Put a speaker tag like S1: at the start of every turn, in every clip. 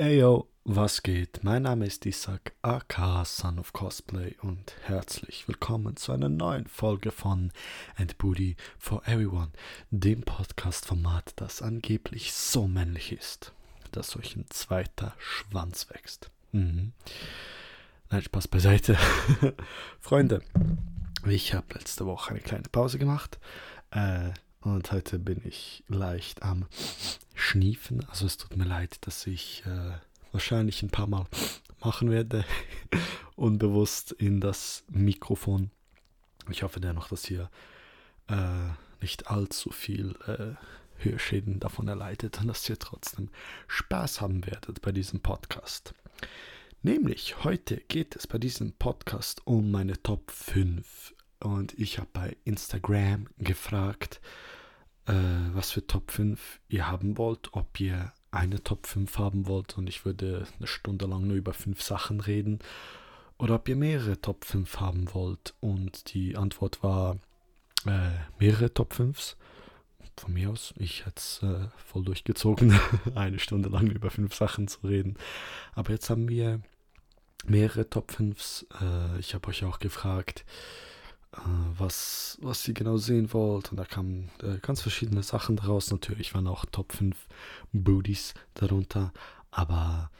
S1: Eyo, was geht? Mein Name ist Isaac, aka Son of Cosplay und herzlich willkommen zu einer neuen Folge von And Booty for Everyone, dem Podcast-Format, das angeblich so männlich ist, dass euch ein zweiter Schwanz wächst. Mhm. Nein, Spaß beiseite. Freunde, ich habe letzte Woche eine kleine Pause gemacht äh, und heute bin ich leicht am Schniefen. Also es tut mir leid, dass ich äh, wahrscheinlich ein paar Mal machen werde, unbewusst in das Mikrofon. Ich hoffe dennoch, dass ihr äh, nicht allzu viel äh, Hörschäden davon erleidet und dass ihr trotzdem Spaß haben werdet bei diesem Podcast. Nämlich heute geht es bei diesem Podcast um meine Top 5 und ich habe bei Instagram gefragt, äh, was für Top 5 ihr haben wollt, ob ihr eine Top 5 haben wollt und ich würde eine Stunde lang nur über fünf Sachen reden oder ob ihr mehrere Top 5 haben wollt und die Antwort war äh, mehrere Top 5s. Von mir aus, ich hätte es äh, voll durchgezogen, eine Stunde lang über fünf Sachen zu reden. Aber jetzt haben wir mehrere Top 5s. Äh, ich habe euch auch gefragt, was, was ihr genau sehen wollt. Und da kamen äh, ganz verschiedene Sachen draus. Natürlich waren auch Top 5 Booties darunter. Aber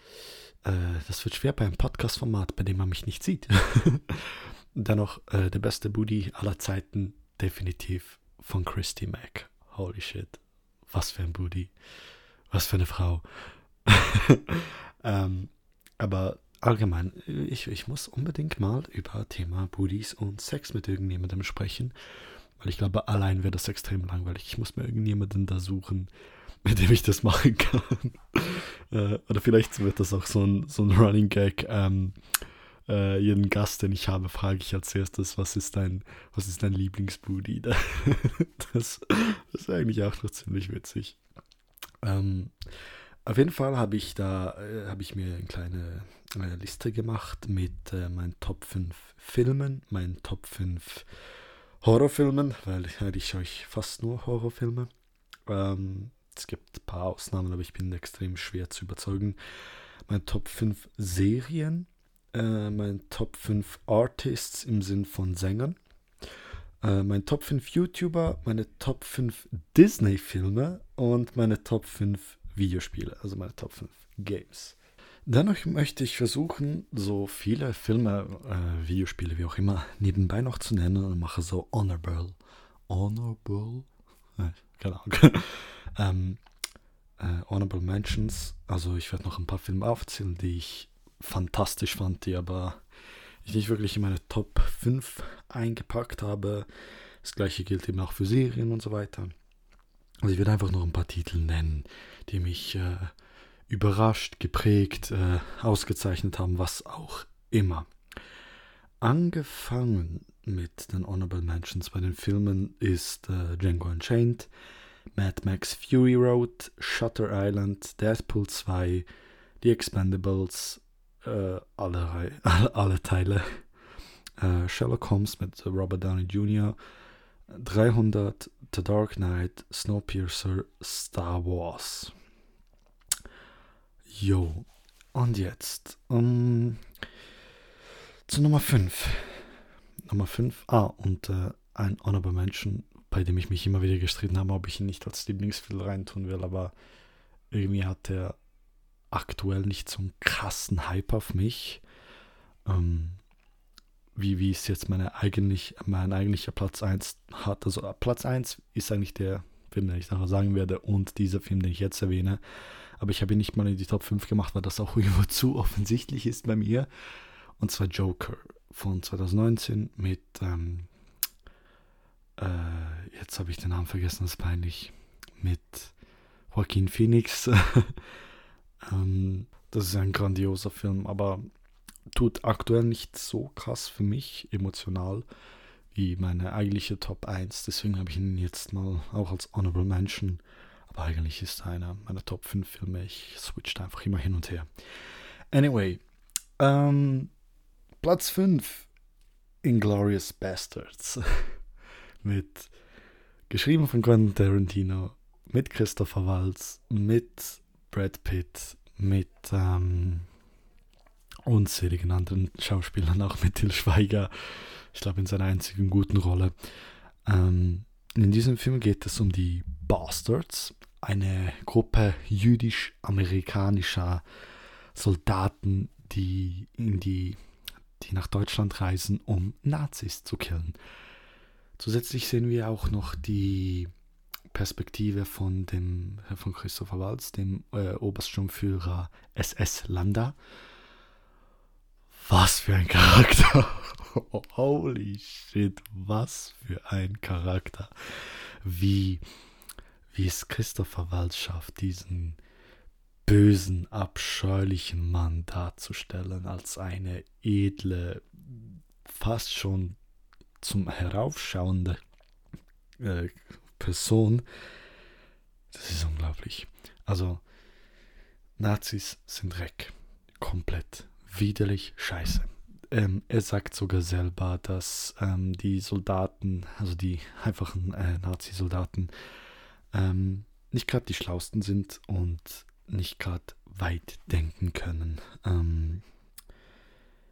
S1: äh, das wird schwer beim Podcast-Format, bei dem man mich nicht sieht. Dennoch äh, der beste Booty aller Zeiten, definitiv von Christy Mack. Holy shit. Was für ein Booty. Was für eine Frau. ähm, aber allgemein, ich, ich muss unbedingt mal über Thema Booties und Sex mit irgendjemandem sprechen, weil ich glaube, allein wäre das extrem langweilig. Ich muss mir irgendjemanden da suchen, mit dem ich das machen kann. äh, oder vielleicht wird das auch so ein, so ein Running Gag. Ähm, äh, jeden Gast, den ich habe, frage ich als erstes, was ist dein, was ist dein Lieblingsbooty? das, das ist eigentlich auch noch ziemlich witzig. Ähm, auf jeden Fall habe ich da, äh, habe ich mir eine kleine äh, Liste gemacht mit äh, meinen Top 5 Filmen, meinen Top 5 Horrorfilmen, weil ich euch fast nur Horrorfilme. Ähm, es gibt ein paar Ausnahmen, aber ich bin extrem schwer zu überzeugen. Mein Top 5 Serien, äh, mein Top 5 Artists im Sinn von Sängern, äh, mein Top 5 YouTuber, meine Top 5 Disney-Filme und meine Top 5 Videospiele, also meine Top 5 Games. Dennoch möchte ich versuchen, so viele Filme, äh, Videospiele, wie auch immer, nebenbei noch zu nennen und mache so honorable. Honorable? Äh, keine Ahnung. ähm, äh, honorable Mentions. Also ich werde noch ein paar Filme aufzählen, die ich fantastisch fand, die aber ich nicht wirklich in meine Top 5 eingepackt habe. Das gleiche gilt eben auch für Serien und so weiter. Also ich werde einfach noch ein paar Titel nennen, die mich äh, überrascht, geprägt, äh, ausgezeichnet haben, was auch immer. Angefangen mit den Honorable Mentions bei den Filmen ist äh, Django Unchained, Mad Max Fury Road, Shutter Island, Deadpool 2, The Expendables, äh, alle, alle, Teile, äh, Sherlock Holmes mit Robert Downey Jr., 300, The Dark Knight, Snowpiercer, Star Wars. Jo, und jetzt um, zu Nummer 5. Nummer 5. Ah, und äh, ein Honorable Mention, bei dem ich mich immer wieder gestritten habe, ob ich ihn nicht als Lieblingsfilm reintun will, aber irgendwie hat er aktuell nicht so einen krassen Hype auf mich. Ähm, wie, wie es jetzt meine eigentlich, mein eigentlicher Platz 1 hat. Also Platz 1 ist eigentlich der Film, den ich nachher sagen werde, und dieser Film, den ich jetzt erwähne. Aber ich habe ihn nicht mal in die Top 5 gemacht, weil das auch irgendwo zu offensichtlich ist bei mir. Und zwar Joker von 2019 mit, ähm, äh, jetzt habe ich den Namen vergessen, das ist peinlich, mit Joaquin Phoenix. ähm, das ist ein grandioser Film, aber tut aktuell nicht so krass für mich emotional wie meine eigentliche Top 1. Deswegen habe ich ihn jetzt mal auch als Honorable Mention. Aber eigentlich ist er einer meiner Top 5 Filme. Ich switcht einfach immer hin und her. Anyway, ähm, Platz 5 Inglorious Bastards. mit geschrieben von Quentin Tarantino, mit Christopher Waltz, mit Brad Pitt, mit ähm, unzähligen anderen Schauspielern, auch mit Til Schweiger, ich glaube in seiner einzigen guten Rolle. Ähm, in diesem Film geht es um die Bastards, eine Gruppe jüdisch-amerikanischer Soldaten, die in die, die nach Deutschland reisen, um Nazis zu killen. Zusätzlich sehen wir auch noch die Perspektive von dem von Christopher Waltz, dem äh, Obersturmführer SS Landa. Was für ein Charakter! Holy shit, was für ein Charakter! Wie, wie es Christopher Waltz schafft, diesen bösen, abscheulichen Mann darzustellen als eine edle, fast schon zum Heraufschauende äh, Person. Das ist unglaublich. Also, Nazis sind Dreck. Komplett. Widerlich scheiße. Ähm, er sagt sogar selber, dass ähm, die Soldaten, also die einfachen äh, Nazi-Soldaten, ähm, nicht gerade die schlausten sind und nicht gerade weit denken können. Ähm,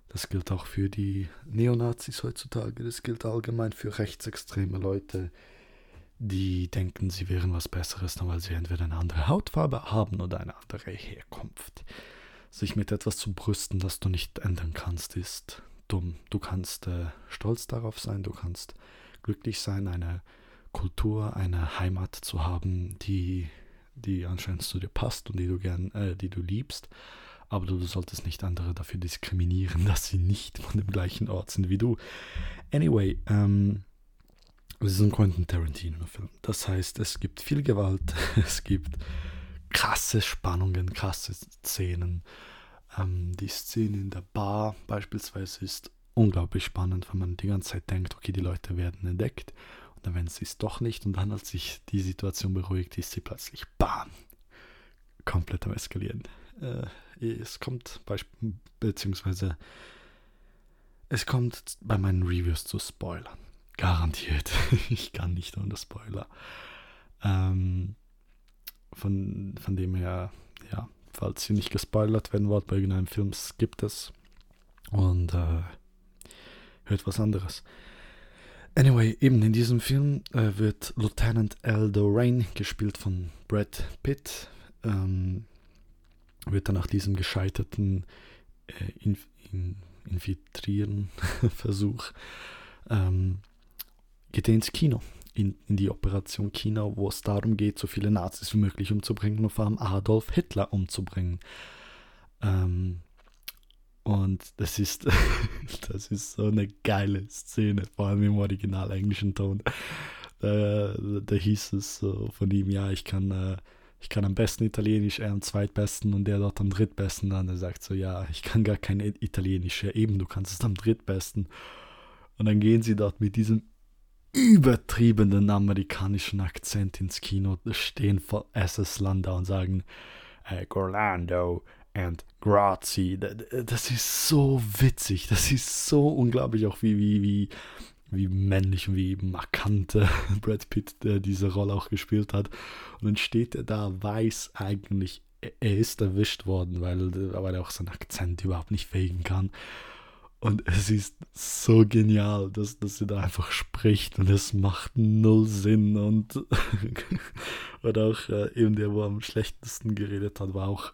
S1: das gilt auch für die Neonazis heutzutage. Das gilt allgemein für rechtsextreme Leute, die denken, sie wären was Besseres, nur weil sie entweder eine andere Hautfarbe haben oder eine andere Herkunft. Sich mit etwas zu brüsten, das du nicht ändern kannst, ist dumm. Du kannst äh, stolz darauf sein, du kannst glücklich sein, eine Kultur, eine Heimat zu haben, die, die anscheinend zu dir passt und die du gern, äh, die du liebst aber du solltest nicht andere dafür diskriminieren, dass sie nicht von dem gleichen Ort sind wie du. Anyway, ähm, es ist ein Quentin Tarantino-Film. Das heißt, es gibt viel Gewalt, es gibt krasse Spannungen, krasse Szenen. Ähm, die Szene in der Bar beispielsweise ist unglaublich spannend, weil man die ganze Zeit denkt, okay, die Leute werden entdeckt. Und dann werden sie es doch nicht. Und dann, als sich die Situation beruhigt, ist sie plötzlich BAM! Komplett am Eskalieren. Äh, es kommt beziehungsweise es kommt bei meinen Reviews zu Spoilern. Garantiert. ich kann nicht ohne Spoiler. Ähm, von, von dem her, ja, falls Sie nicht gespoilert werden wollt bei irgendeinem Film, gibt es. Und äh, hört was anderes. Anyway, eben in diesem Film äh, wird Lieutenant Aldo Rain gespielt von Brad Pitt. Ähm, wird dann nach diesem gescheiterten äh, in, in, Infiltrieren-Versuch ähm, geht er ins Kino, in, in die Operation Kino, wo es darum geht, so viele Nazis wie möglich umzubringen und vor allem Adolf Hitler umzubringen. Ähm, und das ist, das ist so eine geile Szene, vor allem im original englischen Ton. Da, da hieß es so von ihm, ja, ich kann äh, ich kann am besten Italienisch, er am zweitbesten und der dort am drittbesten. Dann er sagt so, ja, ich kann gar kein Italienisch. Ja, eben, du kannst es am drittbesten. Und dann gehen sie dort mit diesem übertriebenen amerikanischen Akzent ins Kino, stehen vor SS Landa und sagen, äh, Gorlando and Grazie. Das ist so witzig, das ist so unglaublich auch wie, wie, wie wie männlich und wie markant Brad Pitt äh, diese Rolle auch gespielt hat. Und dann steht er da, weiß eigentlich, er ist erwischt worden, weil, weil er auch seinen Akzent überhaupt nicht fegen kann. Und es ist so genial, dass, dass er da einfach spricht und es macht null Sinn. Und, und auch äh, eben der, wo am schlechtesten geredet hat, war auch,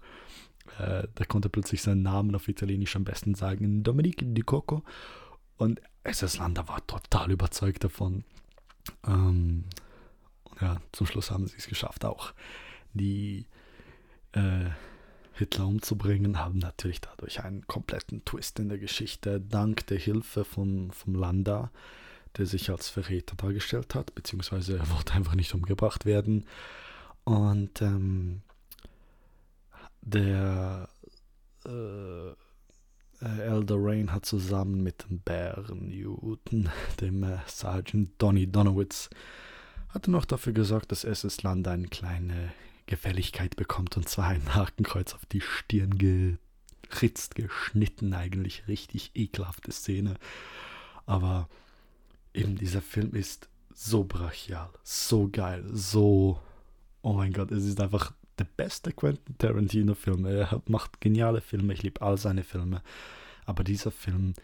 S1: äh, der konnte plötzlich seinen Namen auf Italienisch am besten sagen, Dominique Di Coco. Und SS Landa war total überzeugt davon. Ähm, ja, zum Schluss haben sie es geschafft, auch die äh, Hitler umzubringen, haben natürlich dadurch einen kompletten Twist in der Geschichte, dank der Hilfe von, vom Landa, der sich als Verräter dargestellt hat, beziehungsweise er wollte einfach nicht umgebracht werden. Und ähm, der äh, äh, Elder Rain hat zusammen mit dem Bären Newton, dem äh, Sergeant Donny Donowitz, hatte noch dafür gesorgt, dass SS Land eine kleine Gefälligkeit bekommt und zwar ein Hakenkreuz auf die Stirn geritzt, geschnitten, eigentlich richtig ekelhafte Szene. Aber eben dieser Film ist so brachial, so geil, so, oh mein Gott, es ist einfach der beste Quentin Tarantino-Film. Er macht geniale Filme, ich liebe all seine Filme. Aber dieser Film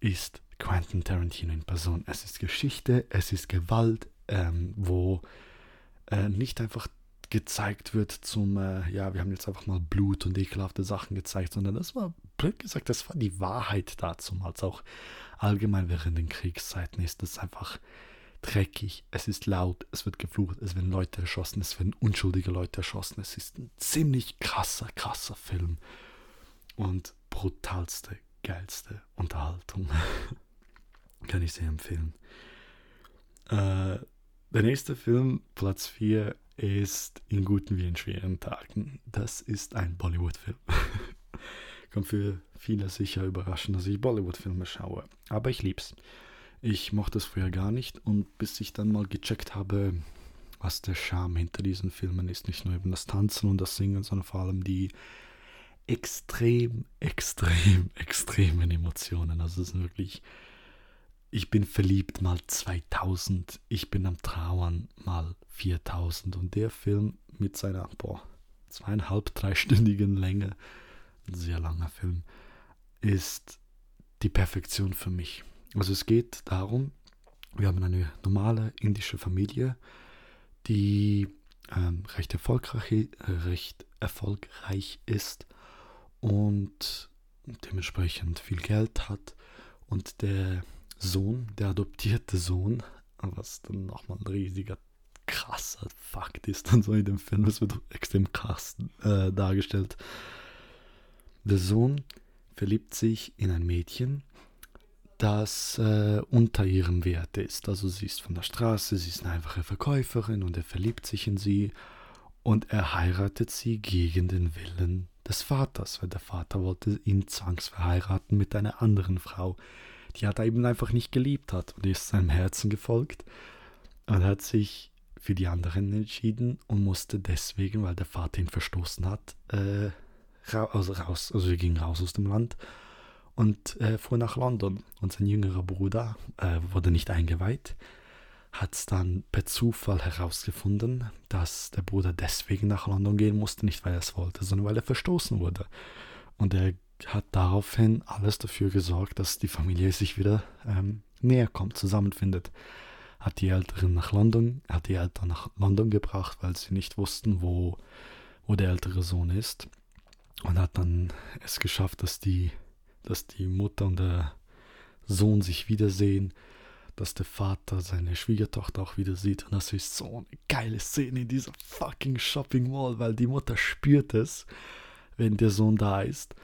S1: ist Quentin Tarantino in Person. Es ist Geschichte, es ist Gewalt, ähm, wo äh, nicht einfach gezeigt wird zum, äh, ja, wir haben jetzt einfach mal Blut und ekelhafte Sachen gezeigt, sondern das war, blöd gesagt, das war die Wahrheit dazu, als auch allgemein während den Kriegszeiten ist es einfach dreckig, es ist laut, es wird geflucht, es werden Leute erschossen, es werden unschuldige Leute erschossen. Es ist ein ziemlich krasser, krasser Film. Und brutalste, geilste Unterhaltung. Kann ich sehr empfehlen. Äh, der nächste Film, Platz 4, ist In guten wie in schweren Tagen. Das ist ein Bollywood-Film. Kommt für viele sicher überraschend, dass ich Bollywood-Filme schaue. Aber ich lieb's. Ich mochte es früher gar nicht und bis ich dann mal gecheckt habe, was der Charme hinter diesen Filmen ist, nicht nur eben das Tanzen und das Singen, sondern vor allem die extrem, extrem, extremen Emotionen. Also es sind wirklich, ich bin verliebt mal 2000, ich bin am Trauern mal 4000 und der Film mit seiner, boah, zweieinhalb, dreistündigen Länge, ein sehr langer Film, ist die Perfektion für mich. Also es geht darum, wir haben eine normale indische Familie, die ähm, recht, erfolgreich, recht erfolgreich ist und dementsprechend viel Geld hat. Und der Sohn, der adoptierte Sohn, was dann nochmal ein riesiger, krasser Fakt ist, dann so in dem Film, es wird extrem krass äh, dargestellt. Der Sohn verliebt sich in ein Mädchen, das äh, unter ihrem Wert ist. Also sie ist von der Straße, sie ist eine einfache Verkäuferin und er verliebt sich in sie und er heiratet sie gegen den Willen des Vaters, weil der Vater wollte ihn zwangsverheiraten mit einer anderen Frau, die er eben einfach nicht geliebt hat und ist seinem Herzen gefolgt und hat sich für die anderen entschieden und musste deswegen, weil der Vater ihn verstoßen hat, äh, also raus, also er ging raus aus dem Land und äh, fuhr nach London. Und sein jüngerer Bruder äh, wurde nicht eingeweiht, hat es dann per Zufall herausgefunden, dass der Bruder deswegen nach London gehen musste, nicht weil er es wollte, sondern weil er verstoßen wurde. Und er hat daraufhin alles dafür gesorgt, dass die Familie sich wieder ähm, näher kommt, zusammenfindet. Hat die Älteren nach London, hat die Eltern nach London gebracht, weil sie nicht wussten, wo, wo der ältere Sohn ist. Und hat dann es geschafft, dass die dass die Mutter und der Sohn sich wiedersehen, dass der Vater seine Schwiegertochter auch wieder sieht. Und das ist so eine geile Szene in dieser fucking Shopping Mall, weil die Mutter spürt es, wenn der Sohn da ist.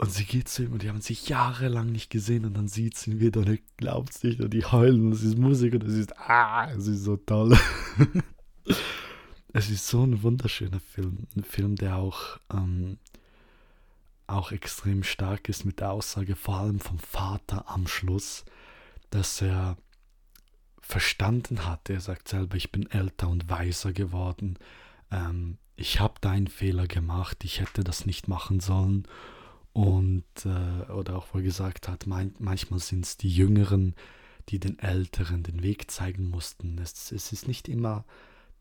S1: Und sie geht zu ihm und die haben sich jahrelang nicht gesehen und dann sieht sie ihn wieder und er glaubt es nicht und die heulen und es ist Musik und es ist, ah, es ist so toll. es ist so ein wunderschöner Film. Ein Film, der auch ähm, auch extrem stark ist mit der Aussage, vor allem vom Vater am Schluss, dass er verstanden hat. Er sagt selber, ich bin älter und weiser geworden. Ähm, ich habe deinen Fehler gemacht, ich hätte das nicht machen sollen. Und, äh, oder auch wo er gesagt hat, mein, manchmal sind es die Jüngeren, die den Älteren den Weg zeigen mussten. Es, es ist nicht immer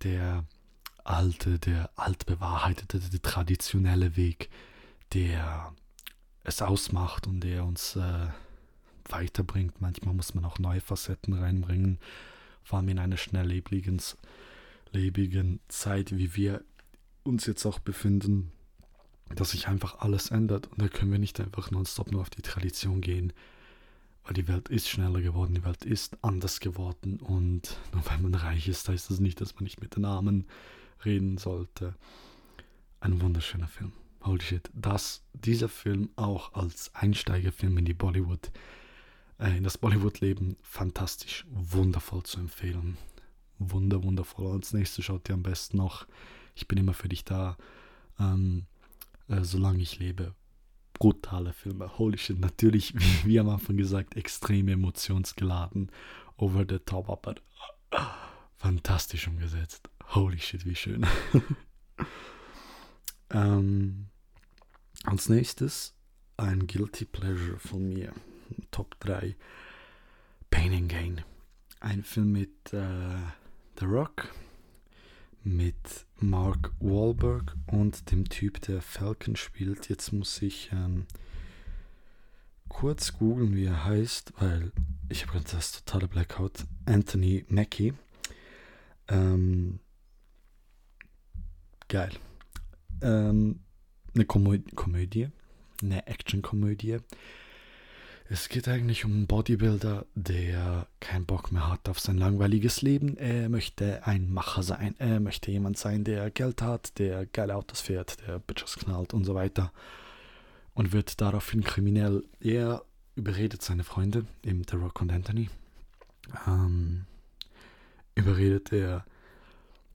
S1: der alte, der altbewahrheitete, der traditionelle Weg, der es ausmacht und der uns äh, weiterbringt. Manchmal muss man auch neue Facetten reinbringen, vor allem in einer schnelllebigen lebigen Zeit, wie wir uns jetzt auch befinden, dass sich einfach alles ändert und da können wir nicht einfach nonstop nur auf die Tradition gehen, weil die Welt ist schneller geworden, die Welt ist anders geworden und nur weil man reich ist, heißt das nicht, dass man nicht mit den Armen reden sollte. Ein wunderschöner Film holy shit, dass dieser Film auch als Einsteigerfilm in die Bollywood, äh, in das Bollywood-Leben fantastisch, wundervoll zu empfehlen. Wunder, wundervoll. Als nächstes schaut ihr am besten noch Ich bin immer für dich da, ähm, äh, solange ich lebe. Brutale Filme, holy shit. Natürlich, wie, wie am Anfang gesagt, extrem emotionsgeladen, over the top, aber äh, fantastisch umgesetzt. Holy shit, wie schön. Ähm, als nächstes ein Guilty Pleasure von mir. Top 3. Pain and Gain. Ein Film mit äh, The Rock, mit Mark Wahlberg und dem Typ, der Falcon spielt. Jetzt muss ich ähm, kurz googeln, wie er heißt, weil ich habe gerade das totale Blackout. Anthony Mackie. Ähm, geil. Ähm, eine Komö Komödie, eine Action-Komödie. Es geht eigentlich um einen Bodybuilder, der keinen Bock mehr hat auf sein langweiliges Leben. Er möchte ein Macher sein. Er möchte jemand sein, der Geld hat, der geile Autos fährt, der Bitches knallt und so weiter. Und wird daraufhin kriminell. Er überredet seine Freunde, eben The Rock und Anthony, ähm, überredet er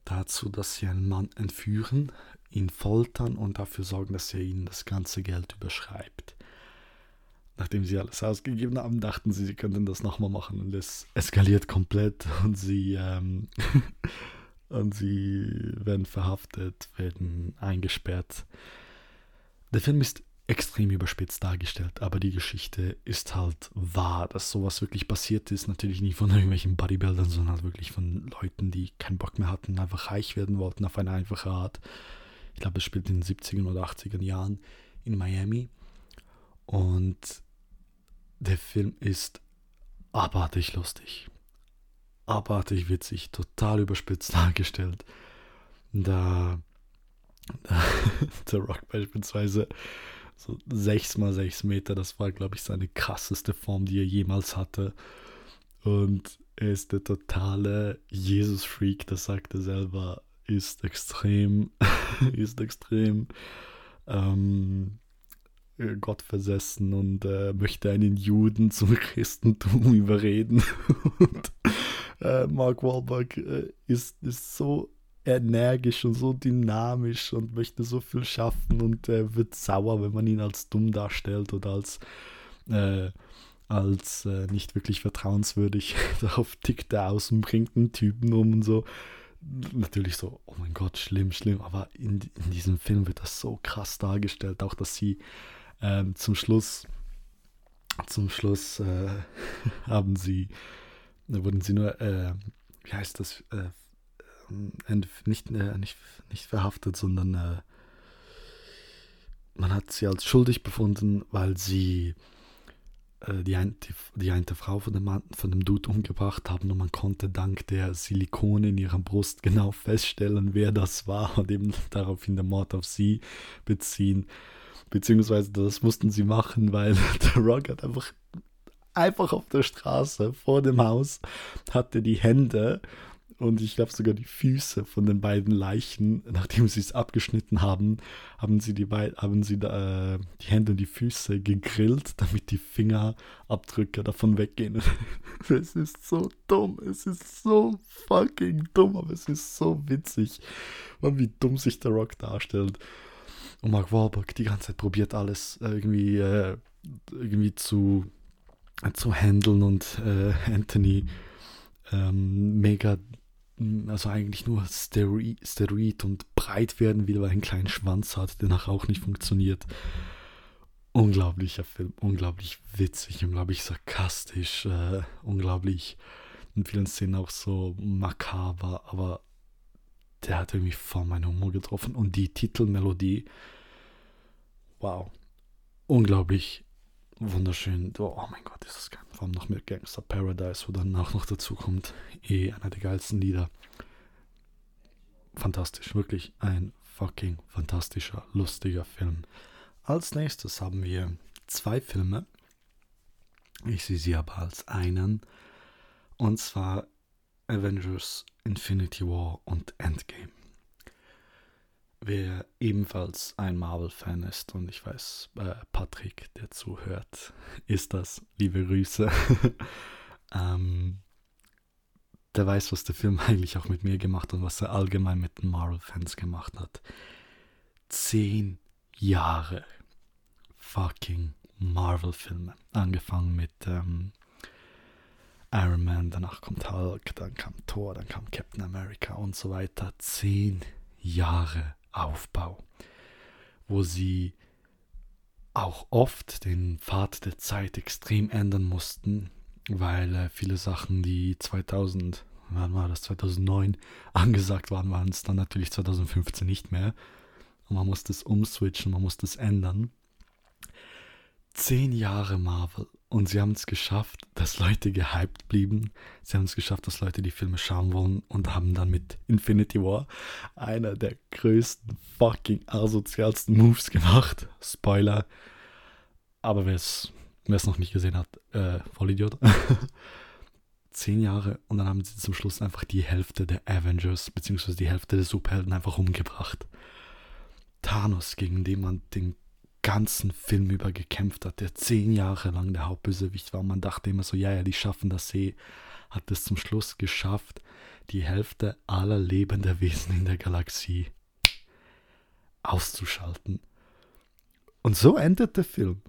S1: dazu, dass sie einen Mann entführen, ihn foltern und dafür sorgen, dass er ihnen das ganze Geld überschreibt nachdem sie alles ausgegeben haben, dachten sie, sie könnten das nochmal machen und es eskaliert komplett und sie, ähm, und sie werden verhaftet, werden eingesperrt. Der Film ist extrem überspitzt dargestellt, aber die Geschichte ist halt wahr, dass sowas wirklich passiert ist. Natürlich nicht von irgendwelchen Bodybuildern, sondern halt wirklich von Leuten, die keinen Bock mehr hatten, einfach reich werden wollten auf eine einfache Art. Ich glaube, es spielt in den 70er oder 80er Jahren in Miami. Und der Film ist abartig lustig. Abartig witzig, total überspitzt dargestellt. Da, da der Rock beispielsweise so 6 mal 6 Meter, das war, glaube ich, seine krasseste Form, die er jemals hatte. Und er ist der totale Jesus-Freak, das sagt er selber, ist extrem, ist extrem ähm, äh, Gott versessen und äh, möchte einen Juden zum Christentum überreden. und äh, Mark Wahlberg äh, ist, ist so energisch und so dynamisch und möchte so viel schaffen und er wird sauer, wenn man ihn als dumm darstellt oder als, äh, als äh, nicht wirklich vertrauenswürdig. Darauf tickt er aus und bringt einen Typen um und so. Natürlich so, oh mein Gott, schlimm, schlimm, aber in, in diesem Film wird das so krass dargestellt, auch dass sie ähm, zum Schluss, zum Schluss äh, haben sie, wurden sie nur, äh, wie heißt das, äh, nicht, äh, nicht, nicht verhaftet, sondern äh, man hat sie als schuldig befunden, weil sie äh, die, ein, die, die eine Frau von dem, von dem Dude umgebracht haben und man konnte dank der Silikone in ihrer Brust genau feststellen, wer das war und eben daraufhin der Mord auf sie beziehen. Beziehungsweise das mussten sie machen, weil der Rock hat einfach, einfach auf der Straße vor dem Haus hatte die Hände und ich glaube sogar die Füße von den beiden Leichen, nachdem sie es abgeschnitten haben, haben sie die, haben sie äh, die Hände und die Füße gegrillt, damit die Fingerabdrücke davon weggehen. es ist so dumm, es ist so fucking dumm, aber es ist so witzig, wie dumm sich der Rock darstellt. Und Mark Wahlberg die ganze Zeit probiert alles irgendwie, äh, irgendwie zu, äh, zu handeln und äh, Anthony ähm, mega, also eigentlich nur Steroid, und breit werden will, weil er einen kleinen Schwanz hat, der nachher auch nicht funktioniert. Unglaublicher Film, unglaublich witzig, unglaublich sarkastisch, äh, unglaublich in vielen Szenen auch so makaber, aber der hat irgendwie voll meinen Humor getroffen. Und die Titelmelodie, wow, unglaublich wunderschön. Oh, mein Gott, ist das geil. Vor allem noch mit Gangster Paradise, wo dann auch noch dazu kommt. Eh einer der geilsten Lieder. Fantastisch, wirklich ein fucking fantastischer, lustiger Film. Als nächstes haben wir zwei Filme. Ich sehe sie aber als einen. Und zwar Avengers Infinity War und Endgame. Wer ebenfalls ein Marvel-Fan ist, und ich weiß, äh, Patrick, der zuhört, ist das. Liebe Grüße. ähm, der weiß, was der Film eigentlich auch mit mir gemacht hat und was er allgemein mit den Marvel-Fans gemacht hat. Zehn Jahre fucking Marvel-Filme. Angefangen mit ähm, Iron Man, danach kommt Hulk, dann kam Thor, dann kam Captain America und so weiter. Zehn Jahre Aufbau, wo sie auch oft den Pfad der Zeit extrem ändern mussten, weil äh, viele Sachen, die 2000, wann war das, 2009 angesagt waren, waren es dann natürlich 2015 nicht mehr. Und man musste es umswitchen, man musste es ändern. Zehn Jahre Marvel und sie haben es geschafft, dass Leute gehypt blieben. Sie haben es geschafft, dass Leute die Filme schauen wollen und haben dann mit Infinity War einer der größten fucking asozialsten Moves gemacht. Spoiler. Aber wer es noch nicht gesehen hat, äh, Vollidiot. Zehn Jahre und dann haben sie zum Schluss einfach die Hälfte der Avengers beziehungsweise die Hälfte der Superhelden einfach umgebracht. Thanos, gegen den man den ganzen Film über gekämpft hat, der zehn Jahre lang der Hauptbösewicht war. Man dachte immer so, ja, ja, die schaffen das eh. Hat es zum Schluss geschafft, die Hälfte aller lebenden Wesen in der Galaxie auszuschalten. Und so endet der Film.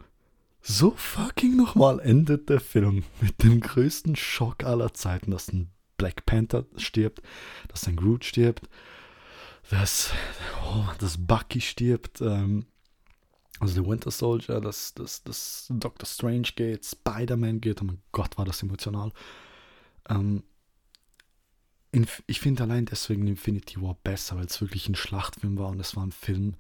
S1: So fucking nochmal endet der Film mit dem größten Schock aller Zeiten, dass ein Black Panther stirbt, dass ein Groot stirbt, dass, oh, dass Bucky stirbt, ähm, also der Winter Soldier, dass, dass, dass Doctor Strange geht, Spider-Man geht, oh mein Gott, war das emotional. Ähm, ich finde allein deswegen Infinity War besser, weil es wirklich ein Schlachtfilm war und es war ein Film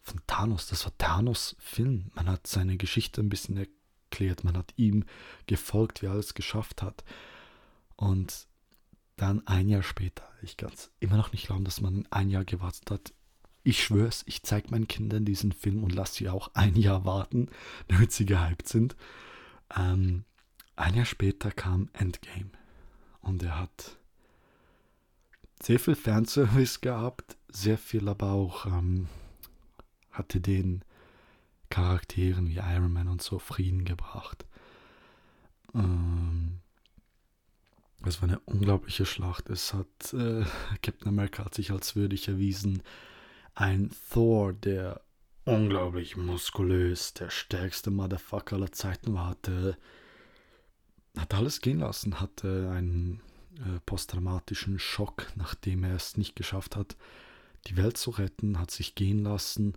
S1: von Thanos. Das war Thanos Film. Man hat seine Geschichte ein bisschen erklärt, man hat ihm gefolgt, wie er alles geschafft hat. Und dann ein Jahr später, ich kann es immer noch nicht glauben, dass man ein Jahr gewartet hat, ich schwör's, ich zeige meinen Kindern diesen Film und lasse sie auch ein Jahr warten, damit sie gehypt sind. Ähm, ein Jahr später kam Endgame und er hat sehr viel Fanservice gehabt, sehr viel aber auch ähm, hatte den Charakteren wie Iron Man und so Frieden gebracht. Ähm, es war eine unglaubliche Schlacht. Es hat äh, Captain America hat sich als würdig erwiesen, ein Thor, der unglaublich muskulös, der stärkste Motherfucker aller Zeiten war, hatte, hat alles gehen lassen, hatte einen äh, posttraumatischen Schock, nachdem er es nicht geschafft hat, die Welt zu retten, hat sich gehen lassen.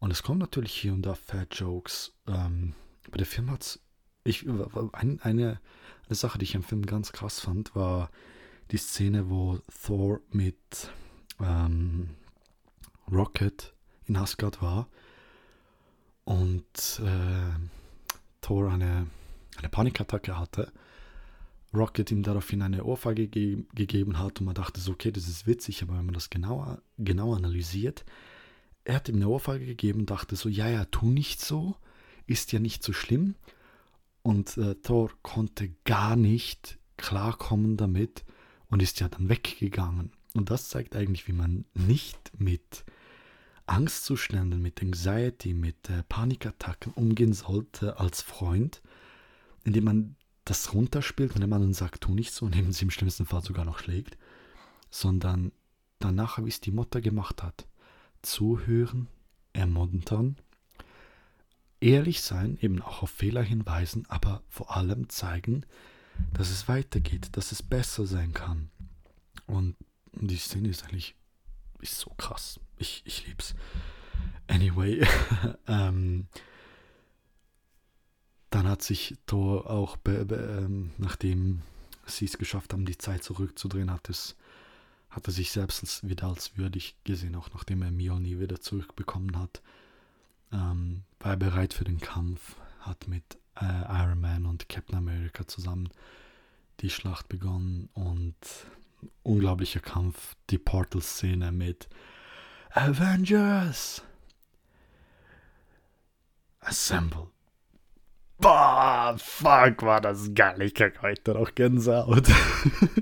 S1: Und es kommen natürlich hier und da Fat Jokes. Ähm, aber der Film hat ich ein, eine, eine Sache, die ich am Film ganz krass fand, war die Szene, wo Thor mit ähm, Rocket in Asgard war und äh, Thor eine, eine Panikattacke hatte. Rocket ihm daraufhin eine Ohrfeige ge gegeben hat und man dachte so, okay, das ist witzig, aber wenn man das genauer, genau analysiert, er hat ihm eine Ohrfeige gegeben und dachte so, ja, ja, tu nicht so, ist ja nicht so schlimm. Und äh, Thor konnte gar nicht klarkommen damit und ist ja dann weggegangen. Und das zeigt eigentlich, wie man nicht mit Angstzuständen, mit Anxiety, mit äh, Panikattacken umgehen sollte als Freund, indem man das runterspielt, wenn man dann sagt, tu nicht so, und eben sie im schlimmsten Fall sogar noch schlägt, sondern danach, wie es die Mutter gemacht hat, zuhören, ermuntern, ehrlich sein, eben auch auf Fehler hinweisen, aber vor allem zeigen, dass es weitergeht, dass es besser sein kann. Und die Szene ist eigentlich ist so krass. Ich, ich lieb's. Anyway, ähm, dann hat sich Thor auch, be, be, ähm, nachdem sie es geschafft haben, die Zeit zurückzudrehen, hat es hat er sich selbst als, wieder als würdig gesehen, auch nachdem er Mjolnir wieder zurückbekommen hat. Ähm, war er bereit für den Kampf, hat mit äh, Iron Man und Captain America zusammen die Schlacht begonnen und unglaublicher Kampf, die Portal-Szene mit Avengers Assemble. Boah, fuck, war das geil. Ich krieg heute noch Gänsehaut.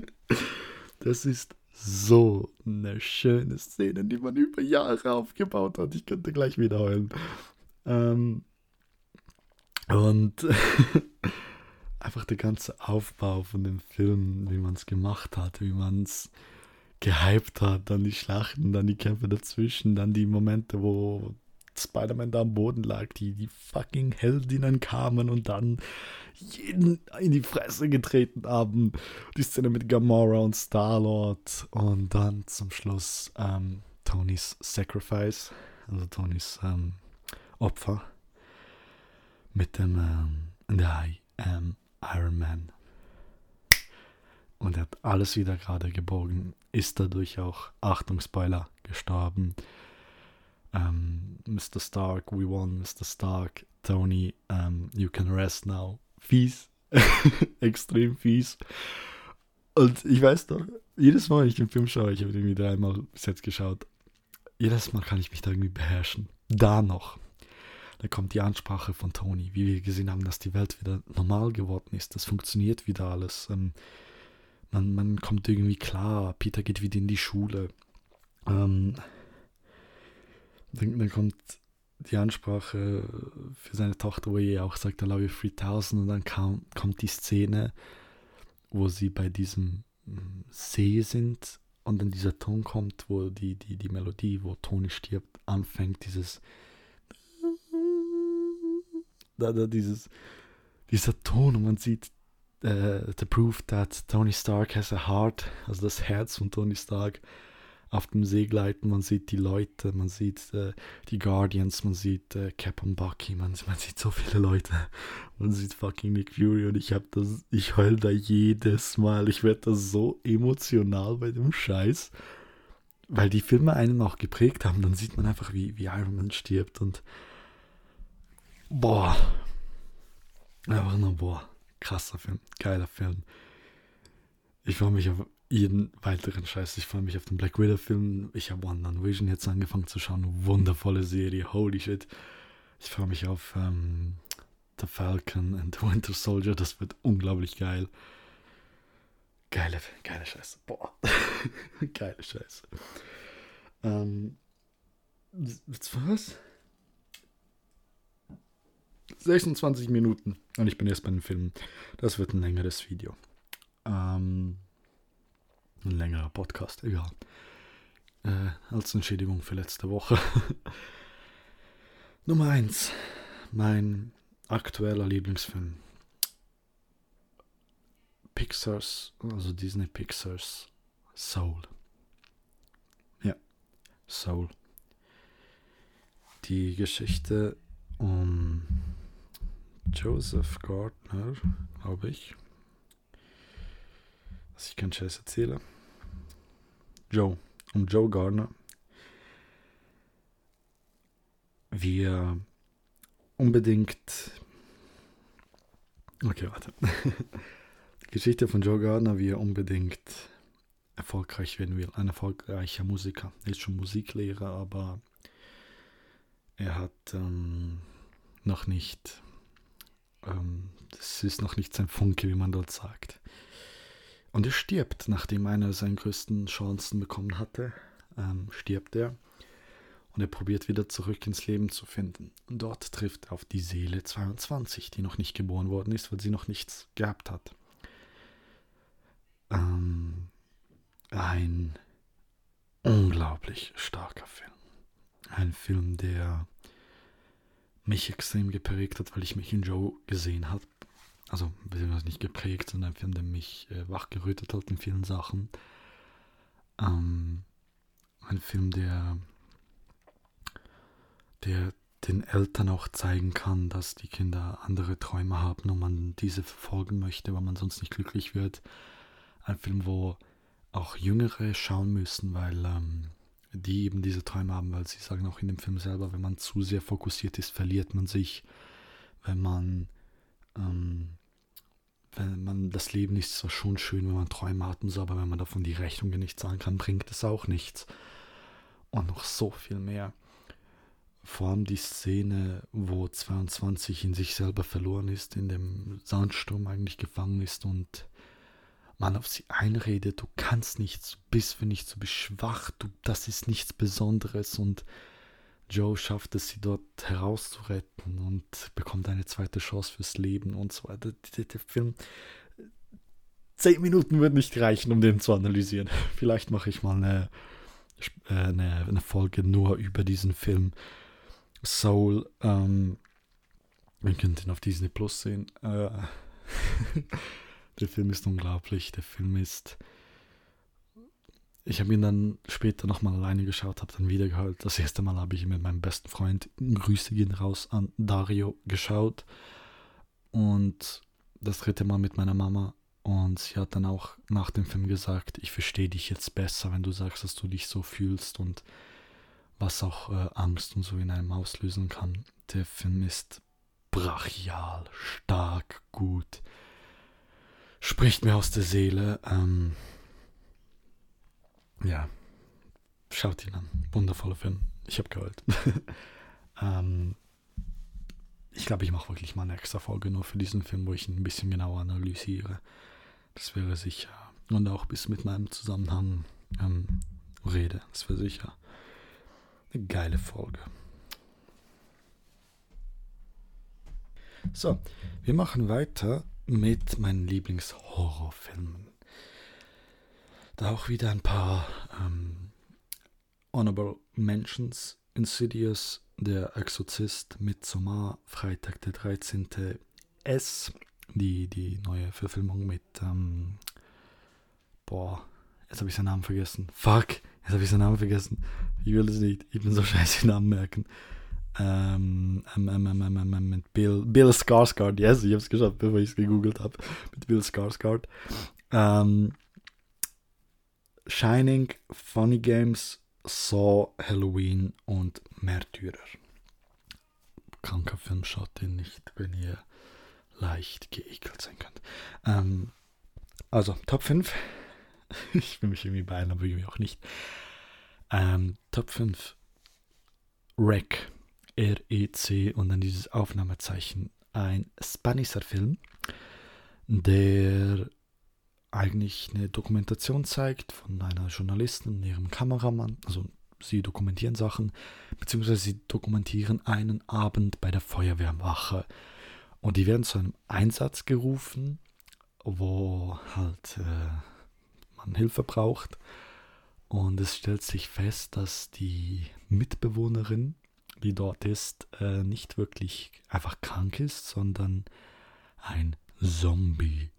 S1: das ist so eine schöne Szene, die man über Jahre aufgebaut hat. Ich könnte gleich wieder heulen. Ähm, und einfach der ganze Aufbau von dem Film, wie man es gemacht hat, wie man es gehypt hat, dann die Schlachten, dann die Kämpfe dazwischen, dann die Momente, wo Spider-Man da am Boden lag, die, die fucking Heldinnen kamen und dann jeden in die Fresse getreten haben. Die Szene mit Gamora und Star-Lord und dann zum Schluss ähm, Tonys Sacrifice, also Tonys ähm, Opfer mit dem ähm, I am Iron Man. und er hat alles wieder gerade gebogen, ist dadurch auch, Achtung, Spoiler, gestorben. Ähm, Mr. Stark, we won, Mr. Stark, Tony, um, you can rest now. Fies, extrem fies. Und ich weiß doch, jedes Mal, wenn ich den Film schaue, ich habe ihn irgendwie dreimal bis jetzt geschaut, jedes Mal kann ich mich da irgendwie beherrschen. Da noch. Da kommt die Ansprache von Tony, wie wir gesehen haben, dass die Welt wieder normal geworden ist. Das funktioniert wieder alles. Ähm, man, man kommt irgendwie klar. Peter geht wieder in die Schule. Ähm, dann, dann kommt die Ansprache für seine Tochter, wo er auch sagt, I love you 3000. Und dann kam, kommt die Szene, wo sie bei diesem mm, See sind und dann dieser Ton kommt, wo die, die, die Melodie, wo Toni stirbt, anfängt, dieses da, da dieses dieser Ton und man sieht uh, the proof that Tony Stark has a heart, also das Herz von Tony Stark auf dem See gleiten, man sieht die Leute, man sieht äh, die Guardians, man sieht äh, Cap und Bucky, man, man sieht so viele Leute, man sieht fucking Nick Fury und ich hab das, ich heul da jedes Mal, ich werde da so emotional bei dem Scheiß, weil die Filme einen auch geprägt haben, dann sieht man einfach, wie, wie Iron Man stirbt und boah, einfach nur boah, krasser Film, geiler Film. Ich freue mich auf jeden weiteren Scheiß. Ich freue mich auf den Black Widow-Film. Ich habe One Vision jetzt angefangen zu schauen. Wundervolle Serie. Holy shit. Ich freue mich auf ähm, The Falcon and the Winter Soldier. Das wird unglaublich geil. Geile, geile Scheiße. Boah. geile Scheiße. Ähm, was? 26 Minuten. Und ich bin erst bei den Filmen. Das wird ein längeres Video. Ähm, ein längerer Podcast, egal. Äh, als Entschädigung für letzte Woche. Nummer 1. Mein aktueller Lieblingsfilm. Pixars, also Disney Pixars Soul. Ja, Soul. Die Geschichte um Joseph Gardner, glaube ich dass ich keinen Scheiß erzähle. Joe, um Joe Gardner. Wir unbedingt. Okay, warte. Geschichte von Joe Gardner, wie er unbedingt erfolgreich werden will. Ein erfolgreicher Musiker. Er ist schon Musiklehrer, aber er hat ähm, noch nicht. Ähm, das ist noch nicht sein Funke, wie man dort sagt. Und er stirbt, nachdem einer seiner größten Chancen bekommen hatte, ähm, stirbt er. Und er probiert wieder zurück ins Leben zu finden. Und dort trifft er auf die Seele 22, die noch nicht geboren worden ist, weil sie noch nichts gehabt hat. Ähm, ein unglaublich starker Film. Ein Film, der mich extrem geprägt hat, weil ich mich in Joe gesehen habe also beziehungsweise nicht geprägt, sondern ein Film, der mich äh, wachgerötet hat in vielen Sachen. Ähm, ein Film, der, der den Eltern auch zeigen kann, dass die Kinder andere Träume haben und man diese verfolgen möchte, weil man sonst nicht glücklich wird. Ein Film, wo auch Jüngere schauen müssen, weil ähm, die eben diese Träume haben, weil sie sagen auch in dem Film selber, wenn man zu sehr fokussiert ist, verliert man sich. Wenn man ähm, wenn man das Leben ist zwar schon schön, wenn man Träume hat und so, aber wenn man davon die Rechnungen nicht zahlen kann, bringt es auch nichts. Und noch so viel mehr. Vor allem die Szene, wo 22 in sich selber verloren ist, in dem Sandsturm eigentlich gefangen ist und man auf sie einredet, du kannst nichts, du bist für nichts, du bist schwach, du, das ist nichts Besonderes und Joe schafft es, sie dort herauszuretten und bekommt eine zweite Chance fürs Leben und so weiter. Der, Film, zehn Minuten wird nicht reichen, um den zu analysieren. Vielleicht mache ich mal eine, äh, eine, eine, Folge nur über diesen Film. Soul, ähm, ihr könnt ihn auf Disney Plus sehen. Äh, der Film ist unglaublich. Der Film ist ich habe ihn dann später nochmal alleine geschaut, habe dann wieder gehört. Das erste Mal habe ich ihn mit meinem besten Freund, Grüße gehen raus an Dario, geschaut. Und das dritte Mal mit meiner Mama. Und sie hat dann auch nach dem Film gesagt, ich verstehe dich jetzt besser, wenn du sagst, dass du dich so fühlst und was auch äh, Angst und so in einem auslösen kann. Der Film ist brachial, stark, gut. Spricht mir aus der Seele. Ähm, ja, schaut ihn an. Wundervoller Film. Ich habe geheult. ähm, ich glaube, ich mache wirklich mal eine extra Folge nur für diesen Film, wo ich ihn ein bisschen genauer analysiere. Das wäre sicher. Und auch bis mit meinem Zusammenhang ähm, rede. Das wäre sicher eine geile Folge. So, wir machen weiter mit meinen Lieblingshorrorfilmen. Da auch wieder ein paar ähm, Honorable Mentions. Insidious, Der Exorzist, Midsommar, Freitag der 13. S, die, die neue Verfilmung mit, ähm, boah, jetzt habe ich seinen Namen vergessen. Fuck, jetzt habe ich seinen Namen vergessen. Ich will es nicht, ich bin so scheiße Namen merken. Ähm, ähm, ähm, ähm, ähm, mit Bill, Bill Skarsgård, yes, ich habe es geschafft, bevor ich es gegoogelt habe. Mit Bill Skarsgård. Shining, Funny Games, Saw, Halloween und Märtyrer. Kranker Film, schaut den nicht, wenn ihr leicht geekelt sein könnt. Ähm, also, Top 5. ich will mich irgendwie beeilen, aber irgendwie auch nicht. Ähm, Top 5. Rec. R-E-C und dann dieses Aufnahmezeichen. Ein spanischer Film, der eigentlich eine Dokumentation zeigt von einer Journalistin und ihrem Kameramann. Also sie dokumentieren Sachen, beziehungsweise sie dokumentieren einen Abend bei der Feuerwehrwache. Und die werden zu einem Einsatz gerufen, wo halt äh, man Hilfe braucht. Und es stellt sich fest, dass die Mitbewohnerin die dort ist, äh, nicht wirklich einfach krank ist, sondern ein Zombie.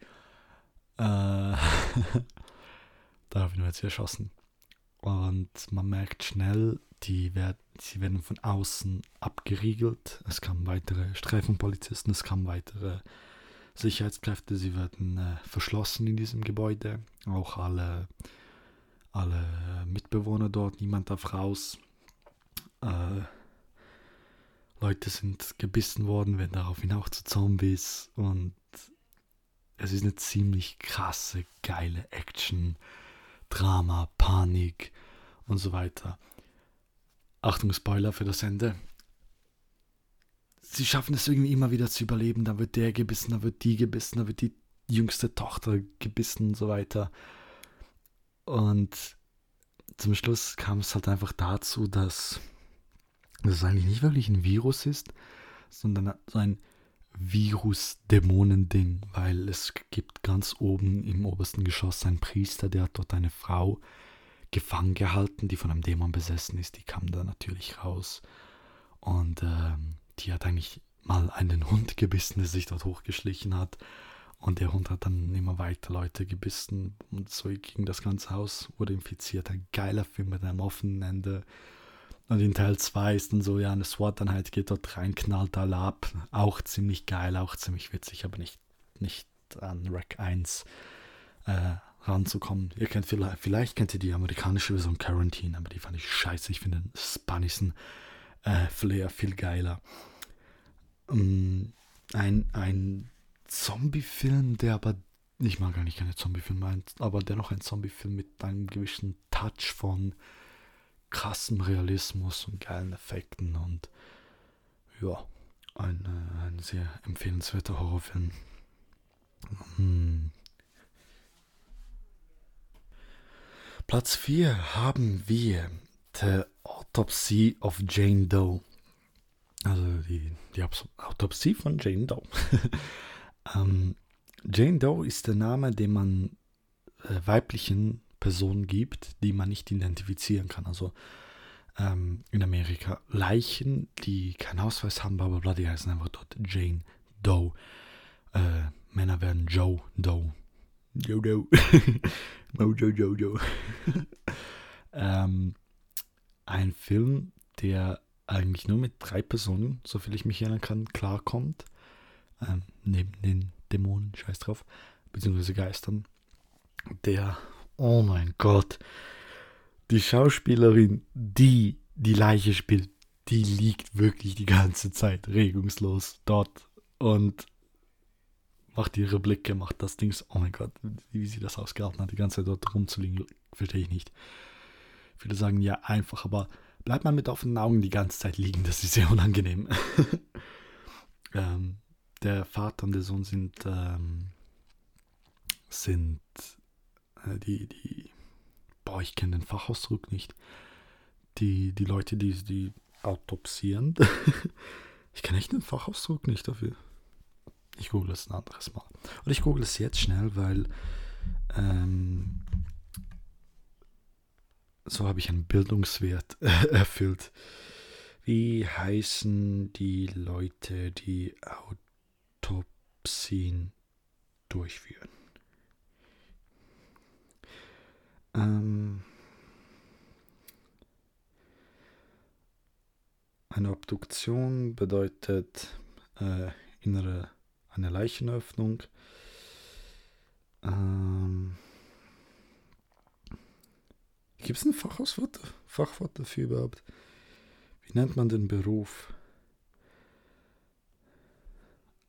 S1: Äh, Daraufhin wird sie erschossen. Und man merkt schnell, die werd, sie werden von außen abgeriegelt. Es kamen weitere Streifenpolizisten, es kamen weitere Sicherheitskräfte, sie werden äh, verschlossen in diesem Gebäude. Auch alle, alle Mitbewohner dort, niemand darf raus. Äh, Leute sind gebissen worden, werden daraufhin auch zu Zombies und es ist eine ziemlich krasse, geile Action, Drama, Panik und so weiter. Achtung, Spoiler für das Ende. Sie schaffen es irgendwie immer wieder zu überleben. Da wird der gebissen, da wird die gebissen, da wird die jüngste Tochter gebissen und so weiter. Und zum Schluss kam es halt einfach dazu, dass dass es eigentlich nicht wirklich ein Virus ist, sondern so ein Virus-Dämonen-Ding, weil es gibt ganz oben im obersten Geschoss einen Priester, der hat dort eine Frau gefangen gehalten, die von einem Dämon besessen ist. Die kam da natürlich raus und äh, die hat eigentlich mal einen Hund gebissen, der sich dort hochgeschlichen hat. Und der Hund hat dann immer weiter Leute gebissen und so ging das ganze Haus, wurde infiziert. Ein geiler Film mit einem offenen Ende und in Teil 2 ist dann so, ja, eine SWAT-Einheit geht dort rein, knallt alle ab. Auch ziemlich geil, auch ziemlich witzig, aber nicht, nicht an Rack 1 äh, ranzukommen. Ihr kennt vielleicht, vielleicht kennt ihr die amerikanische Version Quarantine, aber die fand ich scheiße. Ich finde den spanischen äh, Flair viel geiler. Um, ein ein Zombie-Film, der aber, ich mag gar nicht keine Zombie-Filme, aber dennoch ein Zombie-Film mit einem gewissen Touch von krassem Realismus und geilen Effekten und ja, ein, äh, ein sehr empfehlenswerter Horrorfilm. Hm. Platz 4 haben wir The Autopsy of Jane Doe. Also die, die Autopsie von Jane Doe. ähm, Jane Doe ist der Name, den man äh, weiblichen Personen gibt, die man nicht identifizieren kann. Also ähm, in Amerika Leichen, die keinen Ausweis haben, bla bla bla, die heißen einfach dort Jane Doe. Äh, Männer werden Joe Doe. Joe Doe. Mojo Jojo. ähm, ein Film, der eigentlich nur mit drei Personen, soviel ich mich erinnern kann, klarkommt. Ähm, neben den Dämonen, scheiß drauf. beziehungsweise Geistern, der, oh mein Gott, die Schauspielerin, die die Leiche spielt, die liegt wirklich die ganze Zeit regungslos dort und macht ihre Blicke, macht das Ding, oh mein Gott, wie sie das ausgehalten hat, die ganze Zeit dort rumzuliegen, verstehe ich nicht. Viele sagen ja einfach, aber bleibt man mit offenen Augen die ganze Zeit liegen, das ist sehr unangenehm. ähm, der Vater und der Sohn sind, ähm, sind die, die, boah, ich kenne den Fachausdruck nicht. Die, die Leute, die, die autopsieren. ich kenne echt den Fachausdruck nicht dafür. Ich google es ein anderes Mal. Und ich google es jetzt schnell, weil ähm, so habe ich einen Bildungswert erfüllt. Wie heißen die Leute, die Autopsien durchführen? Ähm, eine Obduktion bedeutet äh, innere eine Leichenöffnung. Ähm, Gibt es ein Fachauswort, Fachwort dafür überhaupt? Wie nennt man den Beruf?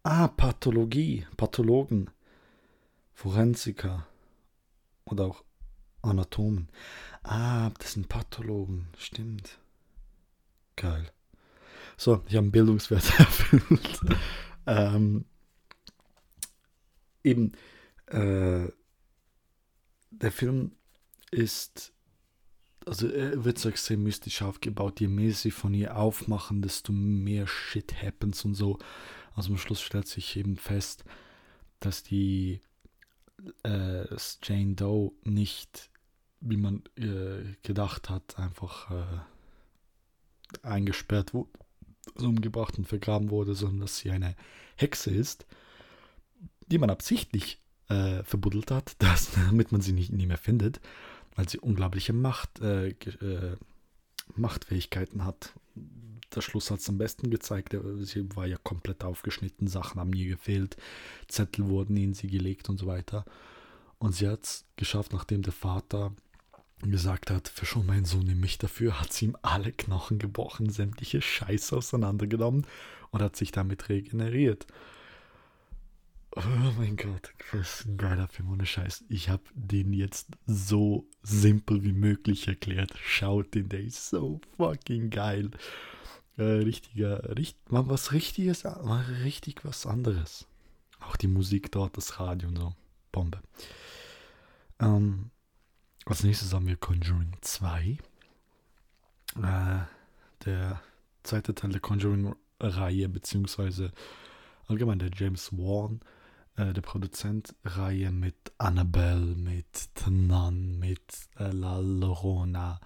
S1: Ah, Pathologie, Pathologen, Forensiker oder auch Anatomen. Ah, das sind Pathologen, stimmt. Geil. So, ich habe einen Bildungswert erfüllt. ähm, eben, äh, der Film ist, also er wird so extrem mystisch aufgebaut. Je mehr sie von ihr aufmachen, desto mehr Shit happens und so. Also am Schluss stellt sich eben fest, dass die äh, Jane Doe nicht, wie man äh, gedacht hat, einfach äh, eingesperrt wurde, also umgebracht und vergraben wurde, sondern dass sie eine Hexe ist die man absichtlich äh, verbuddelt hat, dass, damit man sie nicht, nie mehr findet, weil sie unglaubliche Macht, äh, äh, Machtfähigkeiten hat. Der Schluss hat es am besten gezeigt. Sie war ja komplett aufgeschnitten, Sachen haben nie gefehlt, Zettel wurden in sie gelegt und so weiter. Und sie hat es geschafft, nachdem der Vater gesagt hat, für schon mein Sohn nimm mich dafür, hat sie ihm alle Knochen gebrochen, sämtliche Scheiße auseinandergenommen und hat sich damit regeneriert. Oh mein Gott, ist ein geiler Film, ohne Scheiß. Ich habe den jetzt so simpel wie möglich erklärt. Schaut den, der ist so fucking geil. Äh, richtiger, richt, mal was Richtiges, mal richtig was anderes. Auch die Musik dort, das Radio und so. Bombe. Ähm, als nächstes haben wir Conjuring 2. Äh, der zweite Teil der Conjuring-Reihe, beziehungsweise allgemein der James Wan äh, der Produzent-Reihe mit Annabelle, mit Tanan, mit äh, La Llorona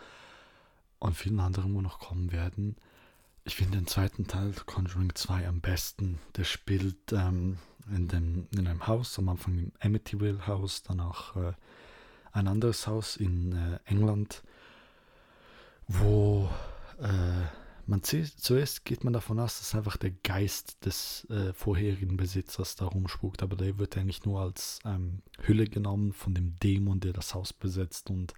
S1: und vielen anderen, wo noch kommen werden. Ich finde den zweiten Teil Conjuring 2 am besten. Der spielt ähm, in, dem, in einem Haus, am Anfang im Amityville Haus, danach äh, ein anderes Haus in äh, England, wo äh, man zuerst geht man davon aus, dass einfach der Geist des äh, vorherigen Besitzers da rumspukt, aber der wird eigentlich nur als ähm, Hülle genommen von dem Dämon, der das Haus besetzt und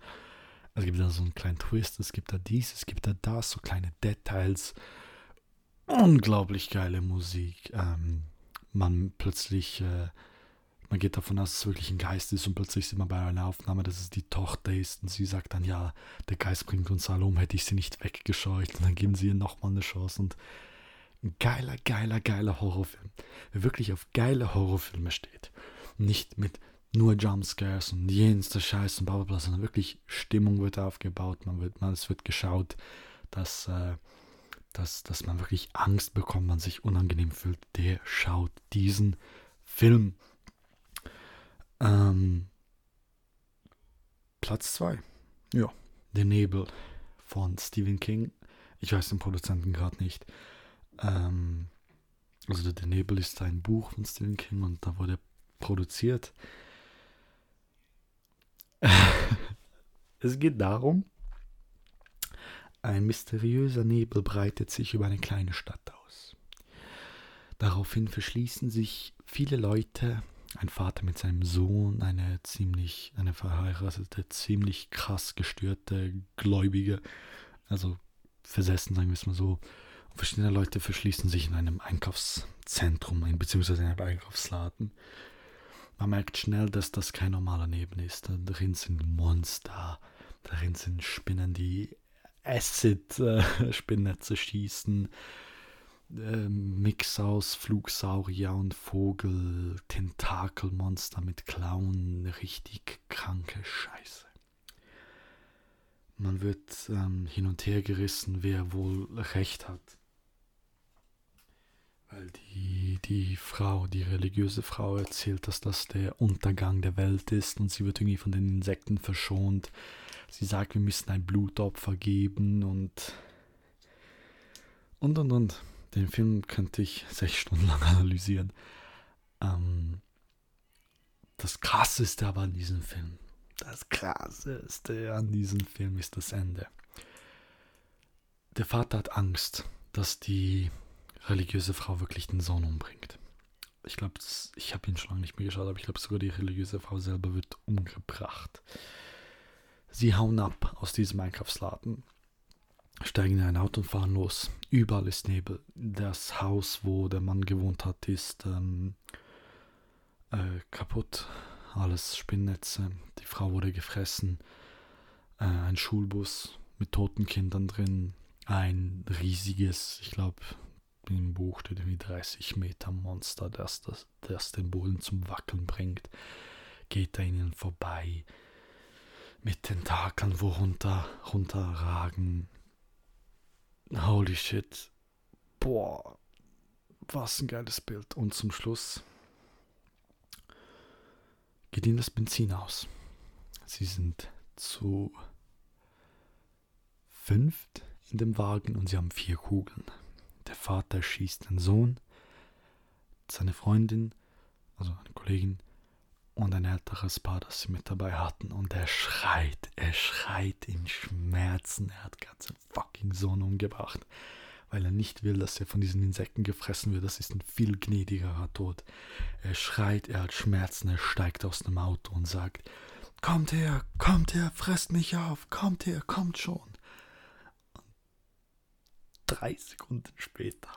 S1: es gibt da so einen kleinen Twist, es gibt da dies, es gibt da das, so kleine Details, unglaublich geile Musik, ähm, man plötzlich äh, man geht davon aus, dass es wirklich ein Geist ist und plötzlich sieht man bei einer Aufnahme, dass es die Tochter ist und sie sagt dann, ja, der Geist bringt uns alle um, hätte ich sie nicht weggescheucht und dann geben sie ihr nochmal eine Chance und ein geiler, geiler, geiler Horrorfilm. Wer wirklich auf geile Horrorfilme steht, nicht mit nur Jumpscares und jenster Scheiß und bla bla bla, sondern wirklich Stimmung wird aufgebaut, man wird, man, es wird geschaut, dass, äh, dass, dass man wirklich Angst bekommt, man sich unangenehm fühlt, der schaut diesen Film. Ähm, Platz 2. Ja, Der Nebel von Stephen King. Ich weiß den Produzenten gerade nicht. Ähm, also Der Nebel ist ein Buch von Stephen King und da wurde produziert. es geht darum, ein mysteriöser Nebel breitet sich über eine kleine Stadt aus. Daraufhin verschließen sich viele Leute ein Vater mit seinem Sohn, eine ziemlich, eine verheiratete, ziemlich krass gestörte Gläubige, also versessen, sagen wir es mal so. Und verschiedene Leute verschließen sich in einem Einkaufszentrum, beziehungsweise in einem Einkaufsladen. Man merkt schnell, dass das kein normaler Leben ist. Da drin sind Monster, darin sind Spinnen, die Acid-Spinnnetze schießen. Äh, Mix aus Flugsaurier und Vogel, Tentakelmonster mit Klauen, richtig kranke Scheiße. Man wird ähm, hin und her gerissen, wer wohl recht hat. Weil die, die Frau, die religiöse Frau erzählt, dass das der Untergang der Welt ist und sie wird irgendwie von den Insekten verschont. Sie sagt, wir müssen ein Blutopfer geben und und und und. Den Film könnte ich sechs Stunden lang analysieren. Ähm, das Krasseste aber an diesem Film, das Krasseste an diesem Film ist das Ende. Der Vater hat Angst, dass die religiöse Frau wirklich den Sohn umbringt. Ich glaube, ich habe ihn schon lange nicht mehr geschaut, aber ich glaube sogar die religiöse Frau selber wird umgebracht. Sie hauen ab aus diesem Einkaufsladen steigen in ein Auto und fahren los. Überall ist Nebel. Das Haus, wo der Mann gewohnt hat, ist ähm, äh, kaputt. Alles Spinnnetze. Die Frau wurde gefressen. Äh, ein Schulbus mit toten Kindern drin. Ein riesiges, ich glaube, im Buch steht irgendwie 30 Meter Monster, das, das, das den Boden zum Wackeln bringt. Geht da ihnen vorbei. Mit Tentakeln, wo runter, runterragen Holy shit. Boah, was ein geiles Bild. Und zum Schluss geht ihnen das Benzin aus. Sie sind zu fünft in dem Wagen und sie haben vier Kugeln. Der Vater schießt den Sohn, seine Freundin, also eine Kollegin, und ein älteres Paar, das sie mit dabei hatten. Und er schreit, er schreit in Schmerzen. Er hat ganze fucking Sohn umgebracht, weil er nicht will, dass er von diesen Insekten gefressen wird. Das ist ein viel gnädigerer Tod. Er schreit, er hat Schmerzen, er steigt aus dem Auto und sagt, Kommt her, kommt her, fresst mich auf, kommt her, kommt schon. Und drei Sekunden später,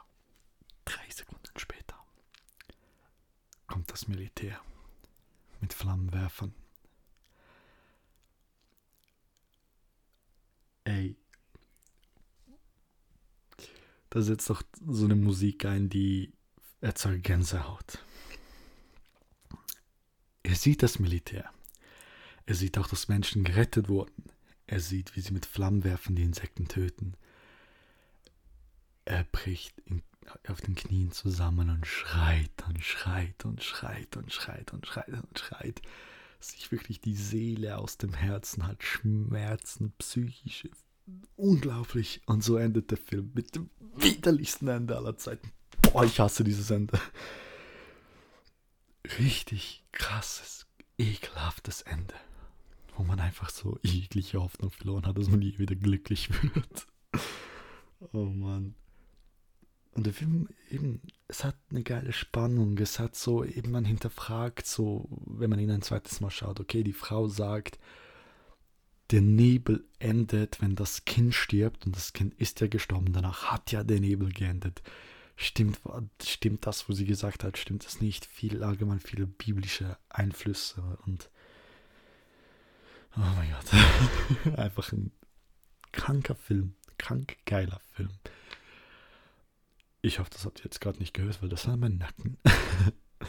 S1: drei Sekunden später, kommt das Militär mit Flammenwerfern. Ey. Da setzt doch so eine Musik ein, die erzeugt Gänsehaut. Er sieht das Militär. Er sieht auch, dass Menschen gerettet wurden. Er sieht, wie sie mit Flammenwerfern die Insekten töten. Er bricht in auf den Knien zusammen und schreit und schreit und schreit und schreit und schreit und schreit. Sich wirklich die Seele aus dem Herzen hat, Schmerzen, psychische, unglaublich. Und so endet der Film mit dem widerlichsten Ende aller Zeiten. Boah, ich hasse dieses Ende. Richtig krasses, ekelhaftes Ende. Wo man einfach so jegliche Hoffnung verloren hat, dass man nie wieder glücklich wird. Oh Mann. Und der Film eben, es hat eine geile Spannung. Es hat so, eben man hinterfragt, so, wenn man ihn ein zweites Mal schaut, okay, die Frau sagt, der Nebel endet, wenn das Kind stirbt und das Kind ist ja gestorben. Danach hat ja der Nebel geendet. Stimmt, stimmt das, wo sie gesagt hat, stimmt das nicht? Viel allgemein viele biblische Einflüsse und oh mein Gott, einfach ein kranker Film, krank geiler Film. Ich hoffe, das habt ihr jetzt gerade nicht gehört, weil das war mein Nacken.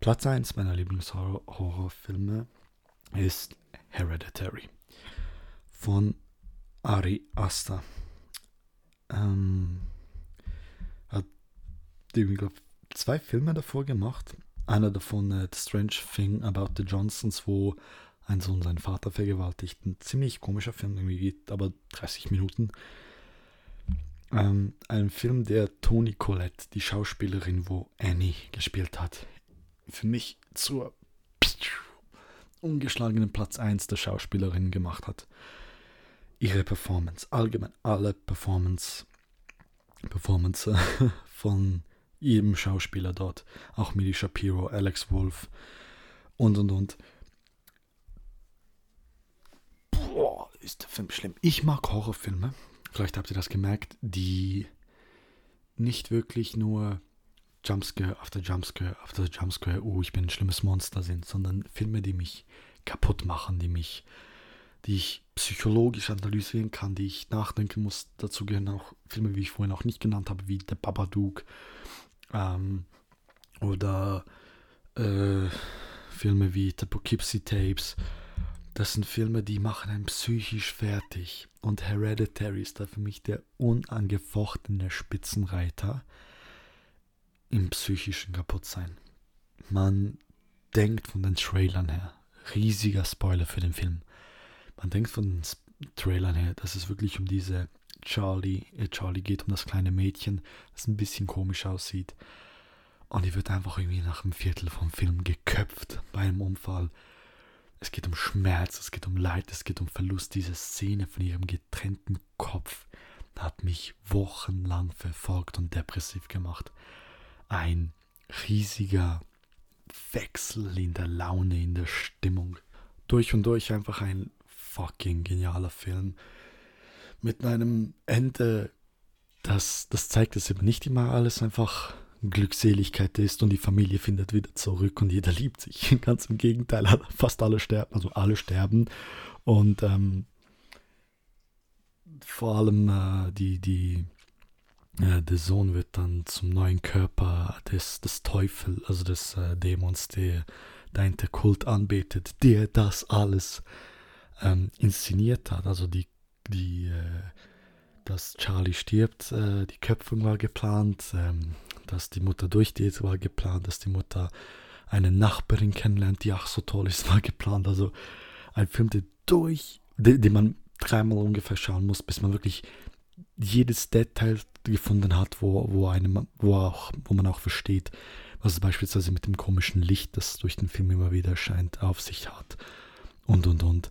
S1: Platz 1 meiner Lieblingshorrorfilme ist Hereditary von Ari Aster. Ähm, hat, ich glaube, zwei Filme davor gemacht. Einer davon, äh, The Strange Thing About the Johnsons, wo ein Sohn seinen Vater vergewaltigt. Ein ziemlich komischer Film, irgendwie geht aber 30 Minuten. Ähm, ein Film, der Toni Collette, die Schauspielerin, wo Annie gespielt hat, für mich zur ungeschlagenen Platz 1 der Schauspielerin gemacht hat. Ihre Performance, allgemein alle Performance, Performance von jedem Schauspieler dort. Auch Millie Shapiro, Alex Wolf und und und. Boah, ist der Film schlimm. Ich mag Horrorfilme. Vielleicht habt ihr das gemerkt, die nicht wirklich nur Jumpscare after Jumpscare after Jumpscare, oh, ich bin ein schlimmes Monster sind, sondern Filme, die mich kaputt machen, die mich, die ich psychologisch analysieren kann, die ich nachdenken muss. Dazu gehören auch Filme, wie ich vorhin auch nicht genannt habe, wie The Babadook ähm, oder äh, Filme wie The Poughkeepsie Tapes. Das sind Filme, die machen einen psychisch fertig. Und Hereditary ist da für mich der unangefochtene Spitzenreiter im psychischen Kaputtsein. Man denkt von den Trailern her, riesiger Spoiler für den Film. Man denkt von den Trailern her, dass es wirklich um diese Charlie, äh Charlie geht, um das kleine Mädchen, das ein bisschen komisch aussieht. Und die wird einfach irgendwie nach einem Viertel vom Film geköpft bei einem Unfall. Es geht um Schmerz, es geht um Leid, es geht um Verlust. Diese Szene von ihrem getrennten Kopf hat mich wochenlang verfolgt und depressiv gemacht. Ein riesiger Wechsel in der Laune, in der Stimmung. Durch und durch einfach ein fucking genialer Film. Mit einem Ende, das, das zeigt, dass eben nicht immer alles einfach Glückseligkeit ist und die Familie findet wieder zurück und jeder liebt sich. Ganz im Gegenteil, fast alle sterben, also alle sterben. Und ähm, vor allem äh, die, die, äh, der Sohn wird dann zum neuen Körper des, des Teufels, also des äh, Dämons, der dein der Kult anbetet, der das alles ähm, inszeniert hat. Also die, die äh, dass Charlie stirbt, äh, die Köpfung war geplant, ähm, dass die Mutter durchgeht, war geplant, dass die Mutter eine Nachbarin kennenlernt, die auch so toll ist, war geplant. Also ein Film, der durch, den, den man dreimal ungefähr schauen muss, bis man wirklich jedes Detail gefunden hat, wo, wo, einem, wo, auch, wo man auch versteht, was es beispielsweise mit dem komischen Licht, das durch den Film immer wieder erscheint, auf sich hat. Und, und, und.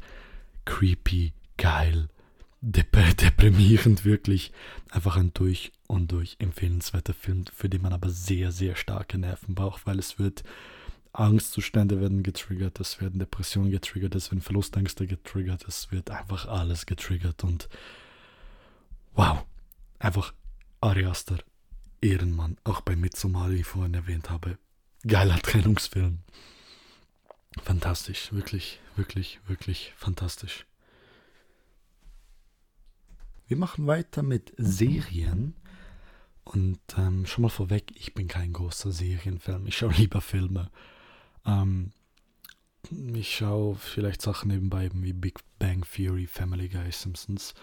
S1: Creepy, geil, dep deprimierend, wirklich. Einfach ein durch und durch empfehlenswerter Film, für den man aber sehr, sehr starke Nerven braucht, weil es wird Angstzustände werden getriggert, es werden Depressionen getriggert, es werden Verlustängste getriggert, es wird einfach alles getriggert und wow, einfach Ari Aster, Ehrenmann, auch bei Midsommar, wie ich vorhin erwähnt habe, geiler Trennungsfilm. Fantastisch, wirklich, wirklich, wirklich fantastisch. Wir machen weiter mit Serien. Und ähm, schon mal vorweg, ich bin kein großer Serienfilm. Ich schaue lieber Filme. Ähm, ich schaue vielleicht Sachen nebenbei wie Big Bang Theory, Family Guy, Simpsons.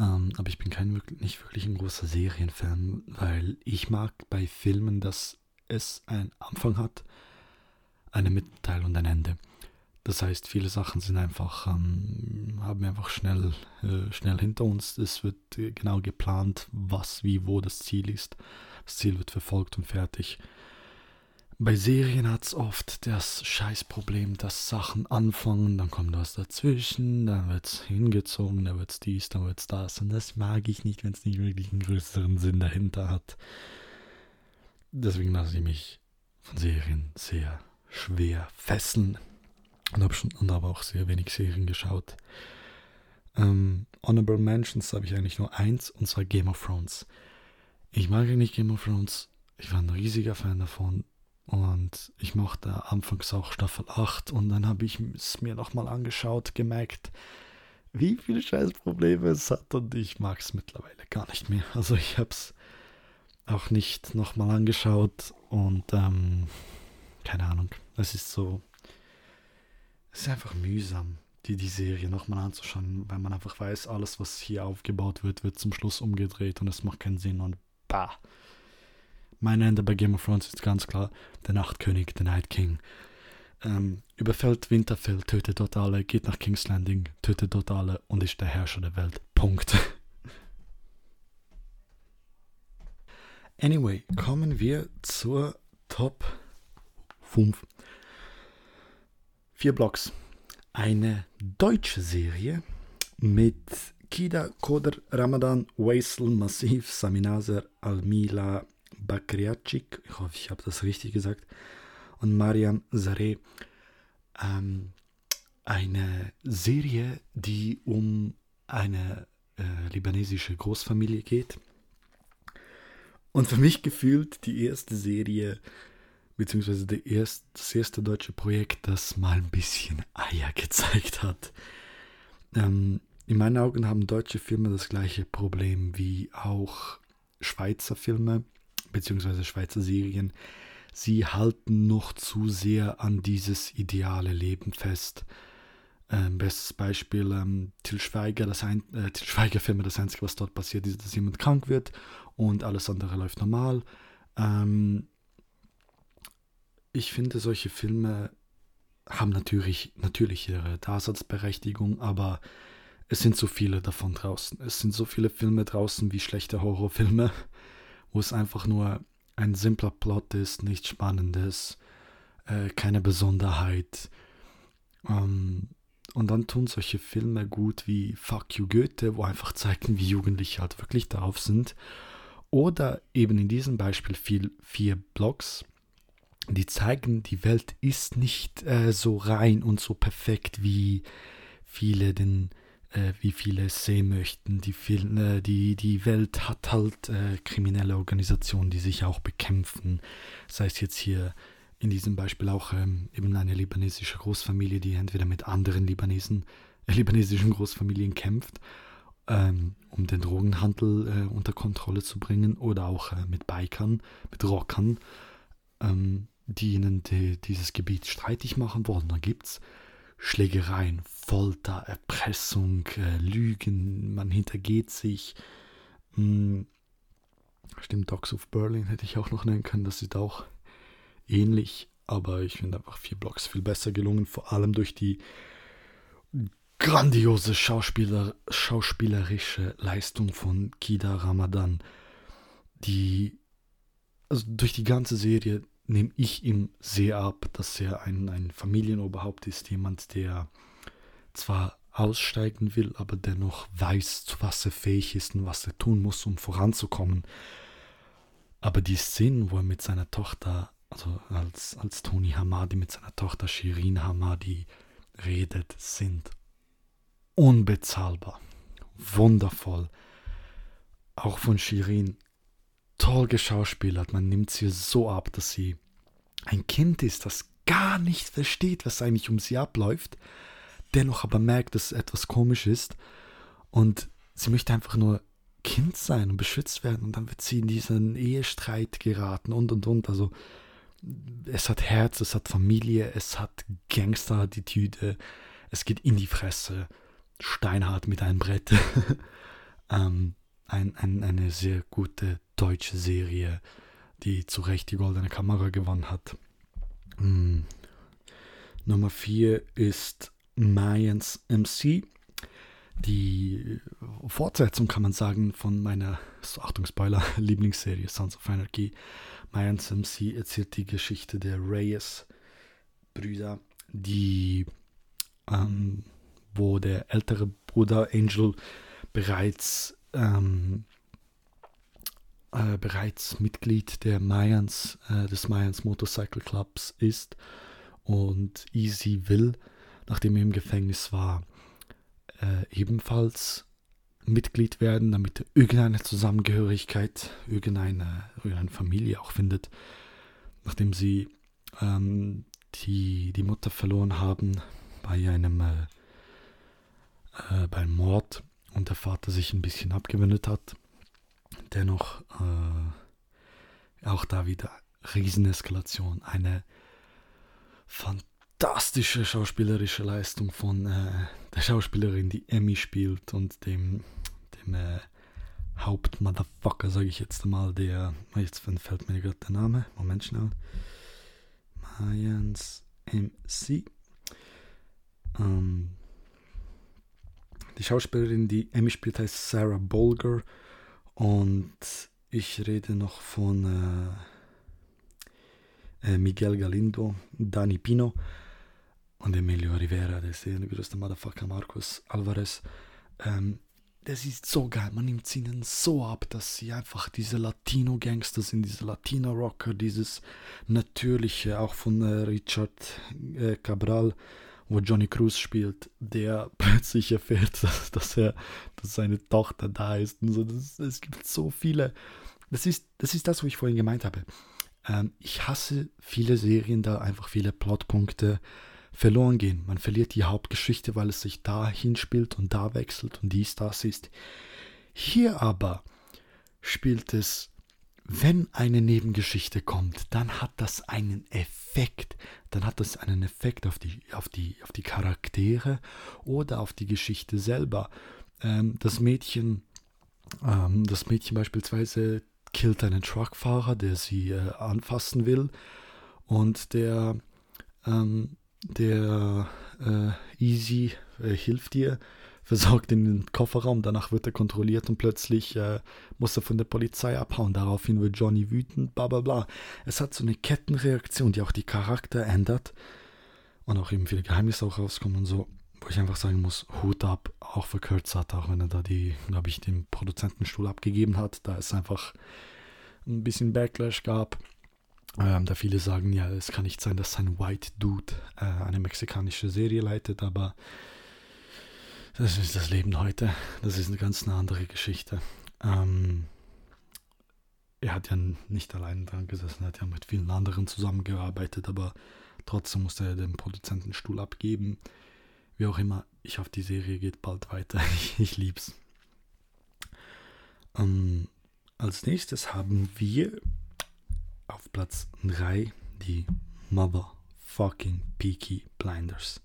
S1: Ähm, aber ich bin kein, nicht wirklich ein großer Serienfan, weil ich mag bei Filmen, dass es einen Anfang hat, eine Mitteilung und ein Ende. Das heißt, viele Sachen sind einfach, ähm, haben wir einfach schnell, äh, schnell hinter uns. Es wird äh, genau geplant, was, wie, wo das Ziel ist. Das Ziel wird verfolgt und fertig. Bei Serien hat es oft das Scheißproblem, dass Sachen anfangen, dann kommt was dazwischen, dann wird es hingezogen, dann wird es dies, dann wird es das. Und das mag ich nicht, wenn es nicht wirklich einen größeren Sinn dahinter hat. Deswegen lasse ich mich von Serien sehr schwer fesseln und habe schon und habe auch sehr wenig Serien geschaut. Ähm, Honorable Mentions habe ich eigentlich nur eins und zwar Game of Thrones. Ich mag eigentlich Game of Thrones. Ich war ein riesiger Fan davon und ich mochte anfangs auch Staffel 8 und dann habe ich es mir nochmal angeschaut, gemerkt, wie viele Scheißprobleme es hat und ich mag es mittlerweile gar nicht mehr. Also ich habe es auch nicht nochmal angeschaut und ähm, keine Ahnung, es ist so es ist einfach mühsam, die, die Serie nochmal anzuschauen, weil man einfach weiß, alles, was hier aufgebaut wird, wird zum Schluss umgedreht und es macht keinen Sinn und bah. Mein Ende bei Game of Thrones ist ganz klar: der Nachtkönig, der Night King. Ähm, überfällt Winterfell, tötet dort alle, geht nach King's Landing, tötet dort alle und ist der Herrscher der Welt. Punkt. Anyway, kommen wir zur Top 5 Vier Blocks. Eine deutsche Serie mit Kida, Koder, Ramadan, Waisel, Massiv, Saminazer, Almila, Bakriacik, ich hoffe, ich habe das richtig gesagt, und Mariam Zareh ähm, eine Serie, die um eine äh, libanesische Großfamilie geht. Und für mich gefühlt die erste Serie, beziehungsweise erst, das erste deutsche Projekt, das mal ein bisschen Eier gezeigt hat. Ähm, in meinen Augen haben deutsche Filme das gleiche Problem wie auch Schweizer Filme, beziehungsweise Schweizer Serien. Sie halten noch zu sehr an dieses ideale Leben fest. Ähm, bestes Beispiel, ähm, Til Schweiger, das ein, äh, Til Schweiger Filme, das Einzige, was dort passiert, ist, dass jemand krank wird und alles andere läuft normal. Ähm, ich finde, solche Filme haben natürlich, natürlich ihre Daseinsberechtigung, aber es sind so viele davon draußen. Es sind so viele Filme draußen wie schlechte Horrorfilme, wo es einfach nur ein simpler Plot ist, nichts Spannendes, äh, keine Besonderheit. Ähm, und dann tun solche Filme gut wie Fuck You Goethe, wo einfach zeigen, wie Jugendliche halt wirklich darauf sind. Oder eben in diesem Beispiel viel, vier Blogs, die zeigen, die Welt ist nicht äh, so rein und so perfekt, wie viele den äh, wie viele sehen möchten. Die, äh, die, die Welt hat halt äh, kriminelle Organisationen, die sich auch bekämpfen. Sei es jetzt hier in diesem Beispiel auch ähm, eben eine libanesische Großfamilie, die entweder mit anderen Libanesen, libanesischen Großfamilien kämpft, ähm, um den Drogenhandel unter Kontrolle zu bringen, oder auch mit Bikern, mit Rockern, ähm, die ihnen die, dieses Gebiet streitig machen wollen. Da gibt es Schlägereien, Folter, Erpressung, äh, Lügen, man hintergeht sich. Hm, stimmt, Dogs of Berlin hätte ich auch noch nennen können, das ist auch ähnlich, aber ich finde einfach vier Blocks viel besser gelungen, vor allem durch die grandiose Schauspieler, schauspielerische Leistung von Kida Ramadan, die also durch die ganze Serie nehme ich ihm sehr ab, dass er ein, ein Familienoberhaupt ist, jemand, der zwar aussteigen will, aber dennoch weiß, zu was er fähig ist und was er tun muss, um voranzukommen. Aber die Szenen, wo er mit seiner Tochter, also als, als Tony Hamadi mit seiner Tochter Shirin Hamadi redet, sind unbezahlbar. Wundervoll. Auch von Shirin toll geschauspielert. Man nimmt sie so ab, dass sie ein Kind ist, das gar nicht versteht, was eigentlich um sie abläuft, dennoch aber merkt, dass etwas komisch ist und sie möchte einfach nur Kind sein und beschützt werden und dann wird sie in diesen Ehestreit geraten und und und. Also es hat Herz, es hat Familie, es hat Gangster-Attitüde, es geht in die Fresse, steinhart mit einem Brett. ähm, ein, ein, eine sehr gute deutsche Serie, die zu Recht die Goldene Kamera gewonnen hat. Hm. Nummer 4 ist Mayans MC. Die Fortsetzung, kann man sagen, von meiner, Achtung Spoiler, Lieblingsserie Sons of Anarchy. Mayans MC erzählt die Geschichte der Reyes-Brüder, die, ähm, wo der ältere Bruder Angel bereits ähm, äh, bereits Mitglied der Mayans, äh, des Mayans Motorcycle Clubs ist und Easy will, nachdem er im Gefängnis war, äh, ebenfalls Mitglied werden, damit er irgendeine Zusammengehörigkeit, irgendeine, irgendeine Familie auch findet, nachdem sie ähm, die, die Mutter verloren haben bei einem äh, äh, beim Mord und der Vater sich ein bisschen abgewendet hat. Dennoch äh, auch da wieder Rieseneskalation. Eine fantastische schauspielerische Leistung von äh, der Schauspielerin, die Emmy spielt und dem, dem äh, Hauptmotherfucker, sage ich jetzt mal, der, jetzt fällt mir gerade der Name, Moment schnell, Mayans MC. Ähm, die Schauspielerin, die Emmy spielt, heißt Sarah Bolger. Und ich rede noch von äh, äh, Miguel Galindo, Dani Pino und Emilio Rivera, der ist der größte Motherfucker Marcos Alvarez. Ähm, das ist so geil. Man nimmt es ihnen so ab, dass sie einfach diese Latino-Gangster sind, diese Latino-Rocker, dieses Natürliche, auch von äh, Richard äh, Cabral, wo Johnny Cruz spielt, der plötzlich erfährt, dass, dass, er, dass seine Tochter da ist. Und so. Das, es gibt so viele. Das ist, das ist das, was ich vorhin gemeint habe. Ähm, ich hasse viele Serien, da einfach viele Plotpunkte verloren gehen. Man verliert die Hauptgeschichte, weil es sich da hinspielt und da wechselt und dies, das ist. Hier aber spielt es, wenn eine Nebengeschichte kommt, dann hat das einen Effekt. Dann hat das einen Effekt auf die, auf die, auf die Charaktere oder auf die Geschichte selber. Ähm, das Mädchen, ähm, das Mädchen beispielsweise killt einen Truckfahrer, der sie äh, anfassen will und der ähm, der äh, Easy äh, hilft dir, versorgt in den Kofferraum, danach wird er kontrolliert und plötzlich äh, muss er von der Polizei abhauen. Daraufhin wird Johnny wütend, bla bla bla. Es hat so eine Kettenreaktion, die auch die Charakter ändert und auch eben viele Geheimnisse auch rauskommen und so, wo ich einfach sagen muss, Hut ab, auch für Kurt Sutter, auch wenn er da die, glaube ich, den Produzentenstuhl abgegeben hat, da es einfach ein bisschen Backlash gab ähm, da viele sagen, ja, es kann nicht sein, dass ein White Dude äh, eine mexikanische Serie leitet, aber das ist das Leben heute. Das ist eine ganz eine andere Geschichte. Ähm, er hat ja nicht allein dran gesessen, er hat ja mit vielen anderen zusammengearbeitet, aber trotzdem musste er den Produzentenstuhl abgeben. Wie auch immer, ich hoffe, die Serie geht bald weiter. ich, ich lieb's. Ähm, als nächstes haben wir auf Platz 3 die Motherfucking Peaky Blinders.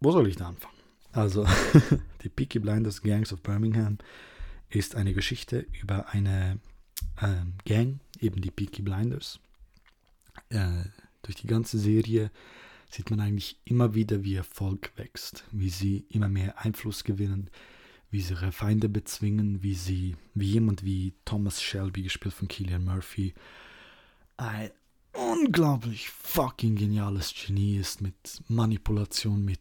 S1: Wo soll ich da anfangen? Also, die Peaky Blinders Gangs of Birmingham ist eine Geschichte über eine äh, Gang, eben die Peaky Blinders. Äh, durch die ganze Serie sieht man eigentlich immer wieder, wie ihr Volk wächst, wie sie immer mehr Einfluss gewinnen, wie sie ihre Feinde bezwingen, wie sie, wie jemand wie Thomas Shelby, gespielt von Killian Murphy, ein unglaublich fucking geniales Genie ist mit Manipulation, mit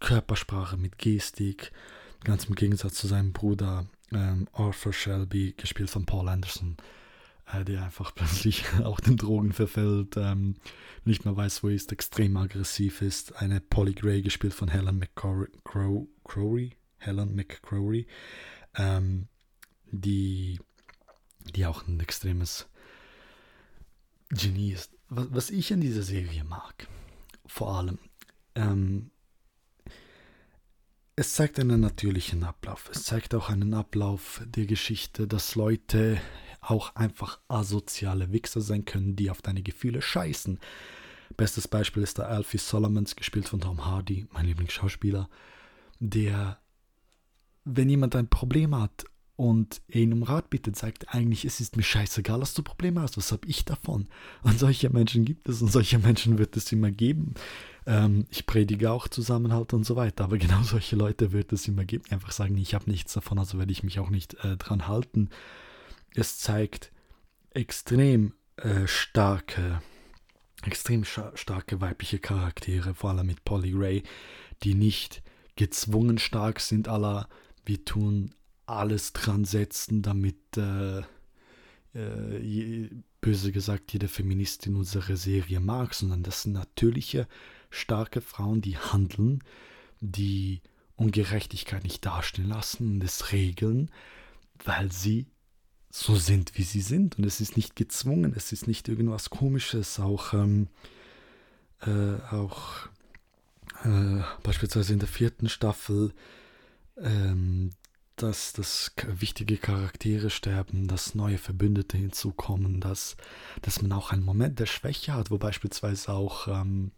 S1: Körpersprache, mit Gestik, ganz im Gegensatz zu seinem Bruder ähm, Arthur Shelby, gespielt von Paul Anderson, äh, der einfach plötzlich auch den Drogen verfällt, ähm, nicht mehr weiß, wo er ist, extrem aggressiv ist. Eine Polly Gray, gespielt von Helen McCrory, Helen McCrory, ähm, die, die auch ein extremes Genie ist. Was, was ich an dieser Serie mag, vor allem, ähm, es zeigt einen natürlichen Ablauf. Es zeigt auch einen Ablauf der Geschichte, dass Leute auch einfach asoziale Wichser sein können, die auf deine Gefühle scheißen. Bestes Beispiel ist der Alfie Solomons, gespielt von Tom Hardy, mein Lieblingsschauspieler, der wenn jemand ein Problem hat und ihn um Rat bittet, sagt eigentlich, es ist mir scheißegal, dass du Probleme hast, was habe ich davon? Und solche Menschen gibt es und solche Menschen wird es immer geben. Ähm, ich predige auch Zusammenhalt und so weiter, aber genau solche Leute wird es immer geben, einfach sagen, ich habe nichts davon, also werde ich mich auch nicht äh, dran halten. Es zeigt extrem äh, starke, extrem starke weibliche Charaktere, vor allem mit Polly Ray, die nicht gezwungen stark sind, aller wir tun alles dran setzen, damit, äh, äh, böse gesagt, jede Feministin unsere Serie mag, sondern das sind natürliche, starke Frauen, die handeln, die Ungerechtigkeit nicht dastehen lassen und es regeln, weil sie so sind, wie sie sind. Und es ist nicht gezwungen, es ist nicht irgendwas Komisches. Auch, ähm, äh, auch äh, beispielsweise in der vierten Staffel ähm, dass, dass wichtige Charaktere sterben, dass neue Verbündete hinzukommen, dass, dass man auch einen Moment der Schwäche hat, wo beispielsweise auch ähm,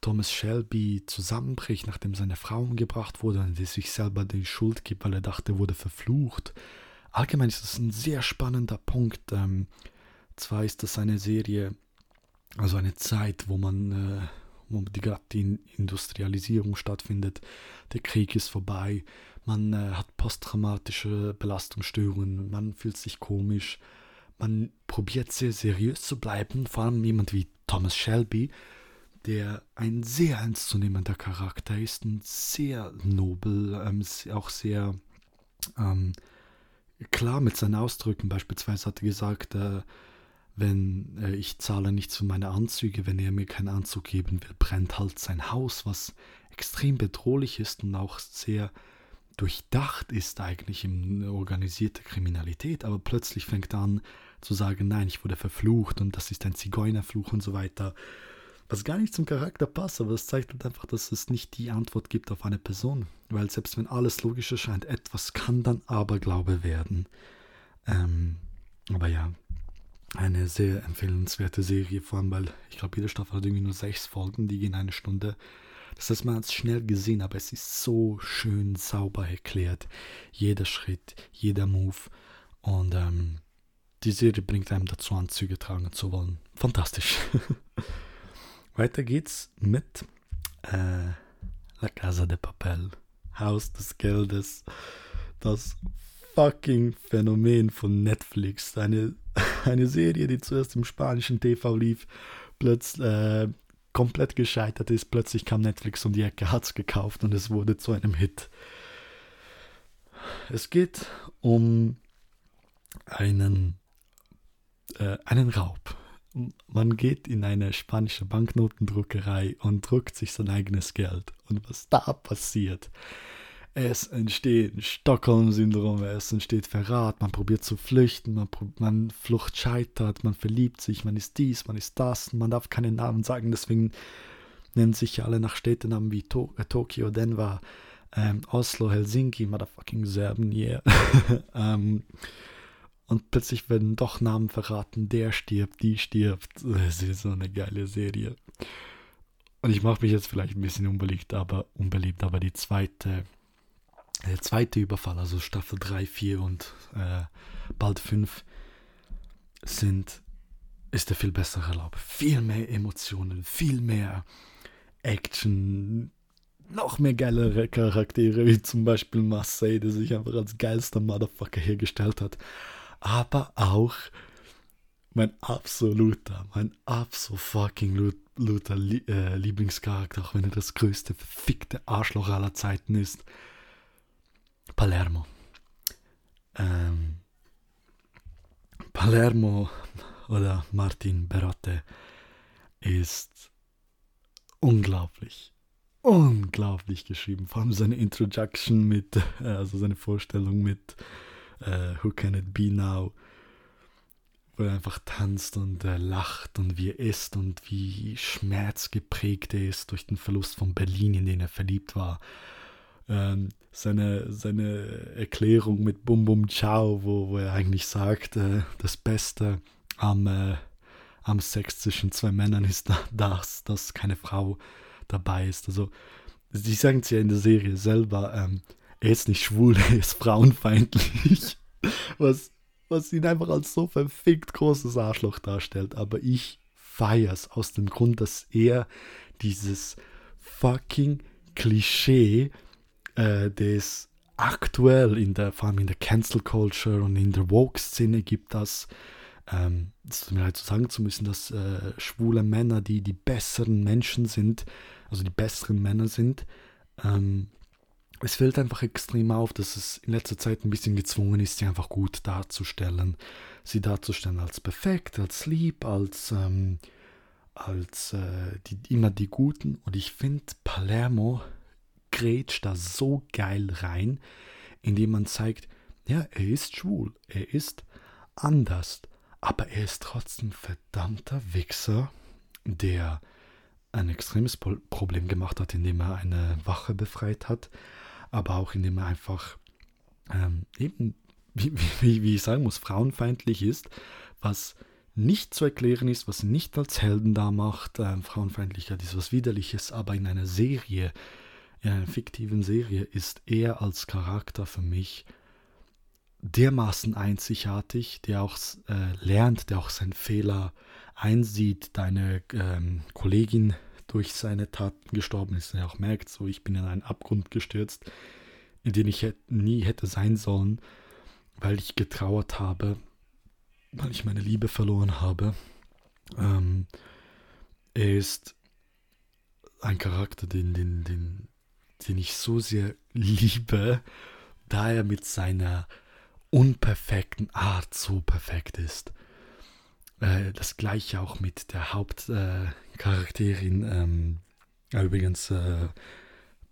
S1: Thomas Shelby zusammenbricht, nachdem seine Frau umgebracht wurde und er sich selber die Schuld gibt, weil er dachte, er wurde verflucht. Allgemein ist das ein sehr spannender Punkt. Ähm, zwar ist das eine Serie, also eine Zeit, wo man äh, wo die, gerade die Industrialisierung stattfindet. Der Krieg ist vorbei, man äh, hat posttraumatische Belastungsstörungen, man fühlt sich komisch, man probiert sehr seriös zu bleiben, vor allem jemand wie Thomas Shelby, der ein sehr ernstzunehmender Charakter ist und sehr nobel, ähm, auch sehr ähm, klar mit seinen Ausdrücken. Beispielsweise hat er gesagt, äh, wenn äh, ich zahle nichts für meine Anzüge, wenn er mir keinen Anzug geben will, brennt halt sein Haus, was extrem bedrohlich ist und auch sehr durchdacht ist eigentlich in organisierte Kriminalität, aber plötzlich fängt er an zu sagen, nein, ich wurde verflucht und das ist ein Zigeunerfluch und so weiter. Was gar nicht zum Charakter passt, aber es zeigt halt einfach, dass es nicht die Antwort gibt auf eine Person. Weil selbst wenn alles logisch erscheint, etwas kann dann Aberglaube werden. Ähm, aber ja, eine sehr empfehlenswerte Serie, vor allem weil ich glaube, jede Staffel hat irgendwie nur sechs Folgen, die gehen eine Stunde. Das heißt, man hat es schnell gesehen, aber es ist so schön sauber erklärt. Jeder Schritt, jeder Move. Und ähm, die Serie bringt einem dazu, Anzüge tragen zu wollen. Fantastisch. Weiter geht's mit äh, La Casa de Papel. Haus des Geldes. Das fucking Phänomen von Netflix. Eine, eine Serie, die zuerst im spanischen TV lief, plötzlich äh, komplett gescheitert ist. Plötzlich kam Netflix um die Ecke, hat's gekauft und es wurde zu einem Hit. Es geht um einen, äh, einen Raub man geht in eine spanische Banknotendruckerei und druckt sich sein eigenes Geld. Und was da passiert, es entsteht Stockholm-Syndrom, es entsteht Verrat, man probiert zu flüchten, man, man Flucht scheitert, man verliebt sich, man ist dies, man ist das, man darf keinen Namen sagen, deswegen nennen sich ja alle nach Städtenamen wie to äh, Tokio, Denver, ähm, Oslo, Helsinki, motherfucking Serben, yeah. ähm, und plötzlich werden doch Namen verraten, der stirbt, die stirbt. Es ist so eine geile Serie. Und ich mache mich jetzt vielleicht ein bisschen unbeliebt, aber unbeliebt, aber die zweite, der zweite Überfall, also Staffel 3, 4 und äh, bald 5, sind, ist der viel bessere Lauf. Viel mehr Emotionen, viel mehr Action, noch mehr geilere Charaktere, wie zum Beispiel Marseille, der sich einfach als geilster Motherfucker hergestellt hat aber auch mein absoluter, mein absolut fucking luter äh, Lieblingscharakter, auch wenn er das größte verfickte Arschloch aller Zeiten ist, Palermo. Ähm, Palermo oder Martin Berotte ist unglaublich, unglaublich geschrieben. Vor allem seine Introduction mit, äh, also seine Vorstellung mit äh, Who Can It Be Now, wo er einfach tanzt und äh, lacht und wie er ist und wie schmerzgeprägt er ist durch den Verlust von Berlin, in den er verliebt war. Ähm, seine, seine Erklärung mit Bum Bum Ciao, wo, wo er eigentlich sagt, äh, das Beste am, äh, am Sex zwischen zwei Männern ist das, dass keine Frau dabei ist. Also, sie sagen es ja in der Serie selber, ähm, er ist nicht schwul, er ist frauenfeindlich. Was, was ihn einfach als so verfickt großes Arschloch darstellt. Aber ich feier's aus dem Grund, dass er dieses fucking Klischee, äh, das aktuell in der, vor allem in der Cancel Culture und in der Woke-Szene gibt, dass ähm, es tut mir leid zu sagen zu müssen, dass äh, schwule Männer, die die besseren Menschen sind, also die besseren Männer sind, ähm, es fällt einfach extrem auf, dass es in letzter Zeit ein bisschen gezwungen ist, sie einfach gut darzustellen. Sie darzustellen als perfekt, als lieb, als, ähm, als äh, die, immer die Guten. Und ich finde, Palermo grätscht da so geil rein, indem man zeigt, ja, er ist schwul, er ist anders, aber er ist trotzdem verdammter Wichser, der ein extremes Problem gemacht hat, indem er eine Wache befreit hat, aber auch indem er einfach ähm, eben, wie, wie, wie ich sagen muss, frauenfeindlich ist, was nicht zu erklären ist, was nicht als Helden da macht. Ähm, Frauenfeindlichkeit ist was Widerliches, aber in einer Serie, in einer fiktiven Serie, ist er als Charakter für mich dermaßen einzigartig, der auch äh, lernt, der auch seinen Fehler einsieht. Deine ähm, Kollegin durch seine Taten gestorben ist. Und er auch merkt, so ich bin in einen Abgrund gestürzt, in den ich nie hätte sein sollen, weil ich getrauert habe, weil ich meine Liebe verloren habe. Ähm, er ist ein Charakter, den, den, den, den ich so sehr liebe, da er mit seiner unperfekten Art so perfekt ist. Äh, das gleiche auch mit der Hauptcharakterin. Äh, ähm, übrigens, äh,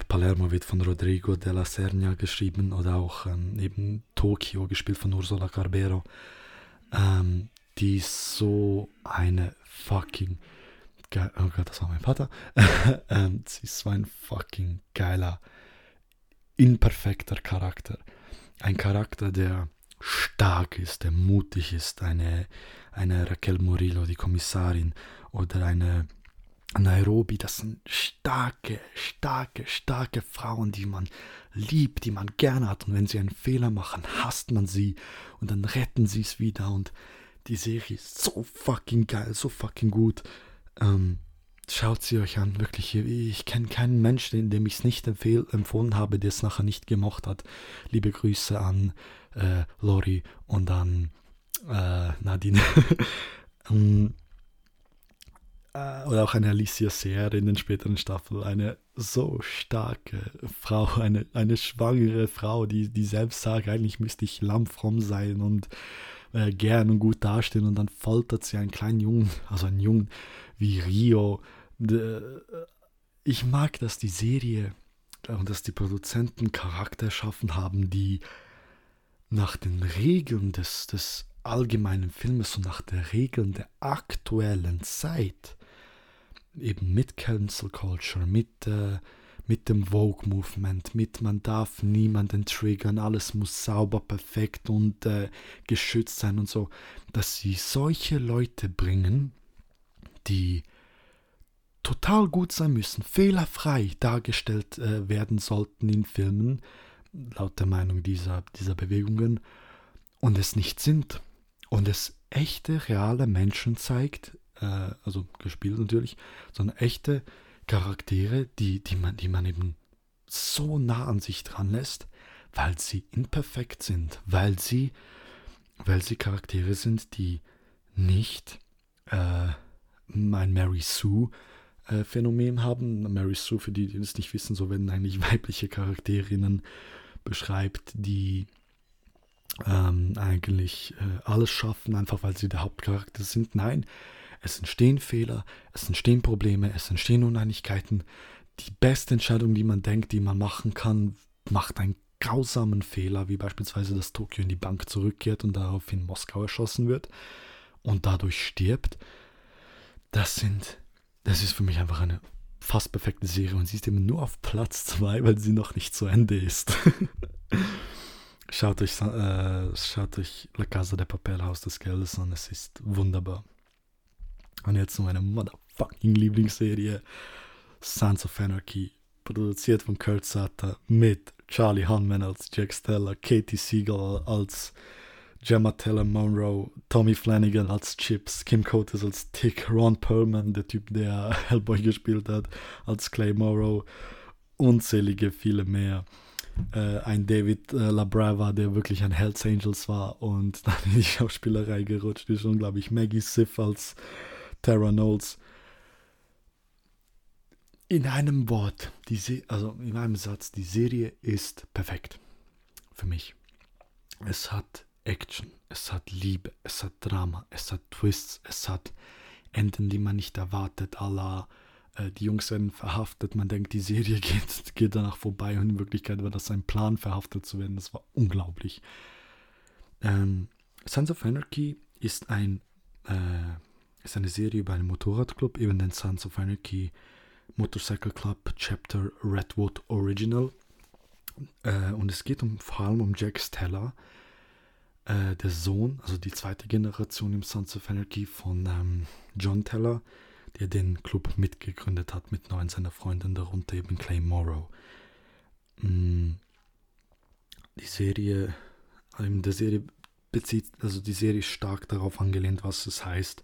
S1: Palermo wird von Rodrigo de la Serna geschrieben oder auch ähm, eben Tokio gespielt von Ursula Carbero. Ähm, die ist so eine fucking oh Gott, das war mein Vater. ähm, sie ist so ein fucking geiler, imperfekter Charakter. Ein Charakter, der stark ist, der mutig ist. Eine, eine Raquel Murillo, die Kommissarin, oder eine Nairobi, das sind starke, starke, starke Frauen, die man liebt, die man gerne hat. Und wenn sie einen Fehler machen, hasst man sie und dann retten sie es wieder. Und die Serie ist so fucking geil, so fucking gut. Ähm, schaut sie euch an, wirklich. Ich kenne keinen Menschen, dem ich es nicht empfohlen habe, der es nachher nicht gemocht hat. Liebe Grüße an äh, Lori und an äh, Nadine. um, äh, oder auch eine Alicia Seer in den späteren Staffeln. Eine so starke Frau, eine, eine schwangere Frau, die, die selbst sagt, eigentlich müsste ich lammfromm sein und äh, gern und gut dastehen und dann foltert sie einen kleinen Jungen, also einen Jungen wie Rio. Ich mag, dass die Serie und dass die Produzenten Charakter erschaffen haben, die nach den Regeln des, des allgemeinen Filmes und nach den Regeln der aktuellen Zeit, eben mit Cancel Culture, mit äh, mit dem Vogue-Movement, mit man darf niemanden triggern, alles muss sauber, perfekt und äh, geschützt sein und so, dass sie solche Leute bringen, die total gut sein müssen, fehlerfrei dargestellt äh, werden sollten in Filmen, laut der Meinung dieser, dieser Bewegungen, und es nicht sind. Und es echte, reale Menschen zeigt, äh, also gespielt natürlich, sondern echte Charaktere, die, die, man, die man eben so nah an sich dran lässt, weil sie imperfekt sind, weil sie, weil sie Charaktere sind, die nicht äh, ein Mary Sue äh, Phänomen haben. Mary Sue, für die, die das nicht wissen, so werden eigentlich weibliche Charakterinnen beschreibt, die ähm, eigentlich äh, alles schaffen, einfach weil sie der Hauptcharakter sind. Nein, es entstehen Fehler, es entstehen Probleme, es entstehen Uneinigkeiten. Die beste Entscheidung, die man denkt, die man machen kann, macht einen grausamen Fehler, wie beispielsweise, dass Tokio in die Bank zurückkehrt und daraufhin Moskau erschossen wird und dadurch stirbt. Das sind, das ist für mich einfach eine fast perfekte Serie und sie ist eben nur auf Platz 2, weil sie noch nicht zu Ende ist. schaut euch, äh, schaut euch La Casa de Papel Haus des Geldes an, es ist wunderbar. Und jetzt zu meiner motherfucking Lieblingsserie Sons of Anarchy, produziert von Kurt Sutter mit Charlie Hunman als Jack Stella, Katie Siegel als Gemma Teller Monroe, Tommy Flanagan als Chips, Kim Coates als Tick, Ron Perlman, der Typ, der Hellboy gespielt hat, als Clay Morrow, unzählige viele mehr. Äh, ein David äh, Labrava, der wirklich ein Hells Angels war und dann in die Schauspielerei gerutscht ist und glaube ich Maggie Siff als Tara Knowles. In einem Wort, die also in einem Satz, die Serie ist perfekt. Für mich. Es hat Action, es hat Liebe, es hat Drama, es hat Twists, es hat Enden, die man nicht erwartet, à la, äh, die Jungs werden verhaftet, man denkt, die Serie geht, geht danach vorbei und in Wirklichkeit war das ein Plan, verhaftet zu werden. Das war unglaublich. Ähm, Sons of Anarchy ist ein äh, ist eine Serie über einen Motorradclub, eben den Sons of Anarchy Motorcycle Club Chapter Redwood Original. Äh, und es geht um, vor allem um Jack Steller, äh, der Sohn, also die zweite Generation im Sons of Anarchy von ähm, John Teller, der den Club mitgegründet hat mit neun seiner Freunden, darunter eben Clay Morrow. Mm, die Serie, in der Serie bezieht, also die Serie ist stark darauf angelehnt, was es heißt,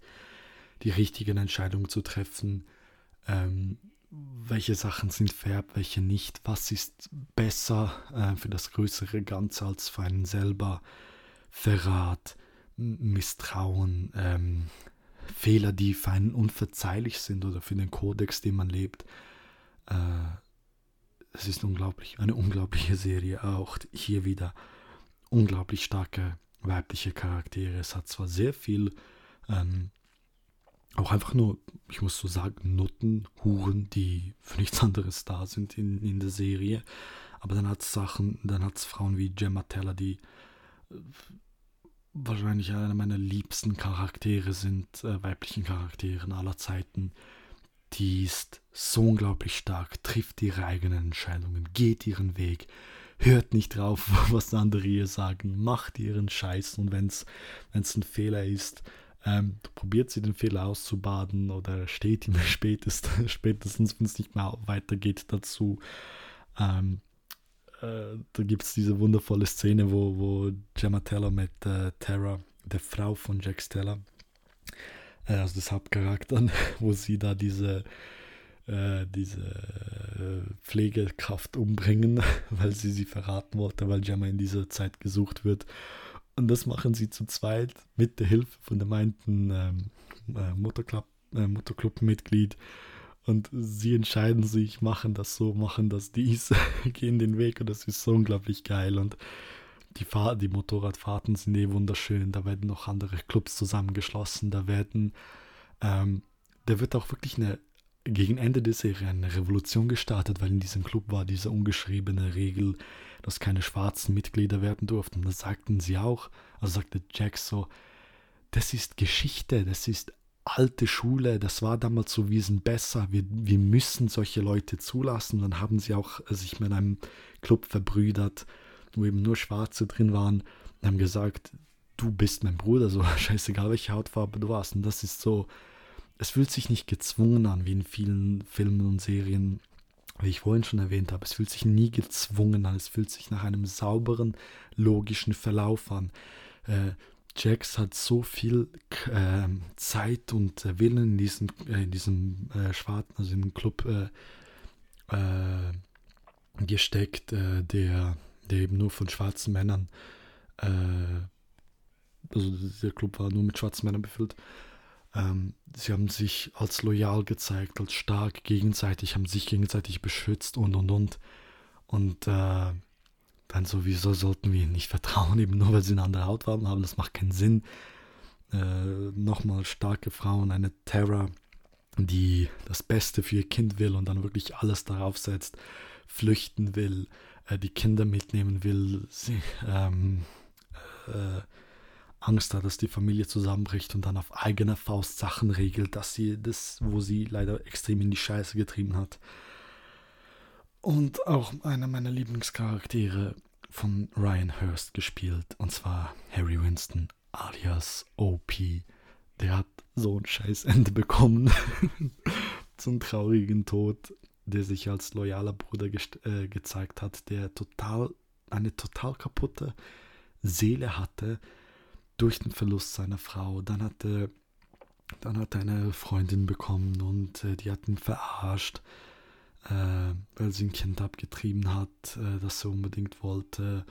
S1: die richtigen Entscheidungen zu treffen. Ähm, welche Sachen sind fair, welche nicht, was ist besser äh, für das größere Ganze als für einen selber. Verrat, Misstrauen, ähm, Fehler, die für einen unverzeihlich sind oder für den Kodex, den man lebt. Äh, es ist unglaublich, eine unglaubliche Serie. Auch hier wieder unglaublich starke weibliche Charaktere. Es hat zwar sehr viel, ähm, auch einfach nur, ich muss so sagen, Nutten, Huren, die für nichts anderes da sind in, in der Serie. Aber dann hat es Sachen, dann hat es Frauen wie Gemma Teller, die wahrscheinlich einer meiner liebsten Charaktere sind, äh, weiblichen Charakteren aller Zeiten. Die ist so unglaublich stark, trifft ihre eigenen Entscheidungen, geht ihren Weg, hört nicht drauf, was andere ihr sagen, macht ihren Scheiß und wenn es ein Fehler ist, ähm, probiert sie den Fehler auszubaden oder steht ihm spätestens, spätestens wenn es nicht mehr weitergeht, dazu. Ähm, äh, da gibt es diese wundervolle Szene, wo, wo Gemma Teller mit äh, Tara, der Frau von Jack Steller, äh, also des Hauptcharakteren, wo sie da diese äh, diese äh, Pflegekraft umbringen, weil sie sie verraten wollte, weil Gemma in dieser Zeit gesucht wird. Und das machen sie zu zweit mit der Hilfe von dem meinten ähm, äh, Motorclub, Motorclub-Mitglied. Und sie entscheiden sich, machen das so, machen das dies, gehen den Weg und das ist so unglaublich geil. Und die, Fahr die Motorradfahrten sind eh wunderschön. Da werden noch andere Clubs zusammengeschlossen. Da werden, ähm, da wird auch wirklich eine gegen Ende der Serie eine Revolution gestartet, weil in diesem Club war diese ungeschriebene Regel, dass keine schwarzen Mitglieder werden durften. Das sagten sie auch, also sagte Jack so, das ist Geschichte, das ist alte Schule, das war damals so, wir sind besser, wir, wir müssen solche Leute zulassen. Dann haben sie auch sich mit einem Club verbrüdert, wo eben nur Schwarze drin waren und haben gesagt, du bist mein Bruder, so scheißegal welche Hautfarbe du hast. Und das ist so, es fühlt sich nicht gezwungen an, wie in vielen Filmen und Serien, wie ich vorhin schon erwähnt habe. Es fühlt sich nie gezwungen an, es fühlt sich nach einem sauberen, logischen Verlauf an. Äh, Jax hat so viel äh, Zeit und äh, Willen in diesem, äh, in diesem äh, Schwarzen, also im Club äh, äh, gesteckt, der, der eben nur von schwarzen Männern, also der Club war nur mit schwarzen Männern befüllt, ähm, sie haben sich als loyal gezeigt, als stark gegenseitig, haben sich gegenseitig beschützt und und und. Und dann so, wieso sollten wir ihnen nicht vertrauen, eben nur weil sie eine andere Hautfarbe haben, das macht keinen Sinn. Äh, Nochmal starke Frauen, eine Terra, die das Beste für ihr Kind will und dann wirklich alles darauf setzt, flüchten will, äh, die Kinder mitnehmen will, sie, ähm, äh, Angst hat, dass die Familie zusammenbricht und dann auf eigene Faust Sachen regelt, dass sie das, wo sie leider extrem in die Scheiße getrieben hat. Und auch einer meiner Lieblingscharaktere von Ryan Hurst gespielt, und zwar Harry Winston alias OP. Der hat so ein scheiß Ende bekommen. einen traurigen Tod, der sich als loyaler Bruder äh, gezeigt hat, der total eine total kaputte Seele hatte, durch den Verlust seiner Frau. Dann hatte, dann hat er eine Freundin bekommen und äh, die hat ihn verarscht, äh, weil sie ein Kind abgetrieben hat, äh, das er unbedingt wollte.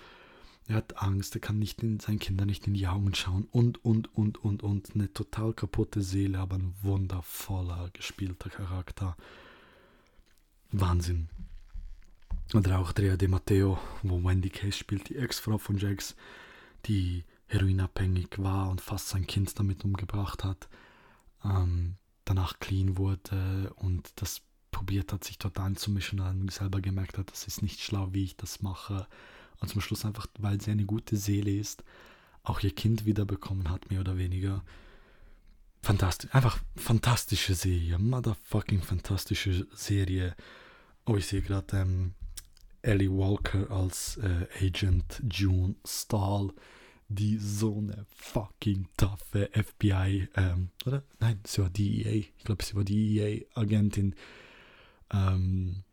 S1: Er hat Angst, er kann nicht in, seinen Kindern nicht in die Augen schauen und, und, und, und, und. Eine total kaputte Seele, aber ein wundervoller gespielter Charakter. Wahnsinn. Oder auch Drea De Matteo, wo Wendy Case spielt, die Ex-Frau von Jax, die heroinabhängig war und fast sein Kind damit umgebracht hat, ähm, danach clean wurde und das probiert hat, sich dort einzumischen und selber gemerkt hat, das ist nicht schlau, wie ich das mache. Und zum Schluss einfach, weil sie eine gute Seele ist, auch ihr Kind wiederbekommen hat, mehr oder weniger. Fantastisch, einfach fantastische Serie, motherfucking fantastische Serie. Oh, ich sehe gerade ähm, Ellie Walker als äh, Agent June Stahl die so eine fucking taffe FBI, ähm, oder? Nein, sie war DEA. Ich glaube, sie war DEA-Agentin ähm,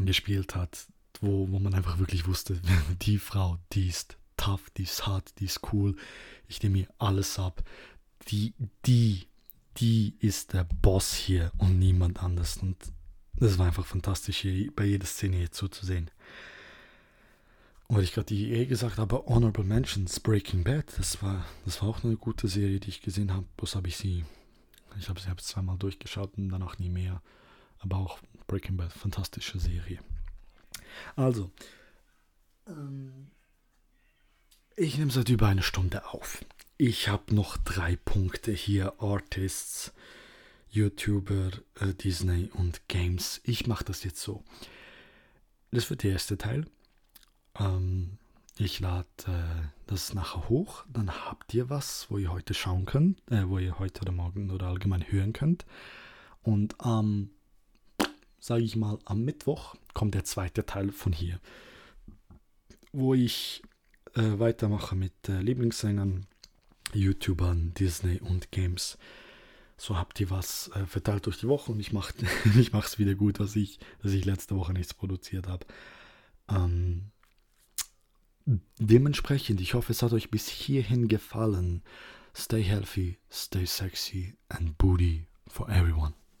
S1: gespielt hat, wo, wo man einfach wirklich wusste, die Frau, die ist tough, die ist hart, die ist cool. Ich nehme ihr alles ab. Die, die, die ist der Boss hier und niemand anders. Und das war einfach fantastisch, hier bei jeder Szene hier zuzusehen. Und weil ich gerade die EA gesagt habe, Honorable Mentions, Breaking Bad, das war, das war auch eine gute Serie, die ich gesehen habe. Bloß habe ich sie, ich habe sie zweimal durchgeschaut und danach nie mehr. Aber auch Breaking Bad, fantastische Serie. Also, ähm, ich nehme seit über eine Stunde auf. Ich habe noch drei Punkte hier: Artists, YouTuber, äh, Disney und Games. Ich mache das jetzt so. Das wird der erste Teil. Ähm, ich lade äh, das nachher hoch. Dann habt ihr was, wo ihr heute schauen könnt, äh, wo ihr heute oder morgen oder allgemein hören könnt. Und am, ähm, sage ich mal, am Mittwoch kommt der zweite Teil von hier, wo ich äh, weitermache mit äh, Lieblingssängern, YouTubern, Disney und Games. So habt ihr was äh, verteilt durch die Woche und ich mache ich es wieder gut, was ich, dass ich letzte Woche nichts produziert habe. Ähm, dementsprechend, ich hoffe, es hat euch bis hierhin gefallen. Stay healthy, stay sexy and booty for everyone.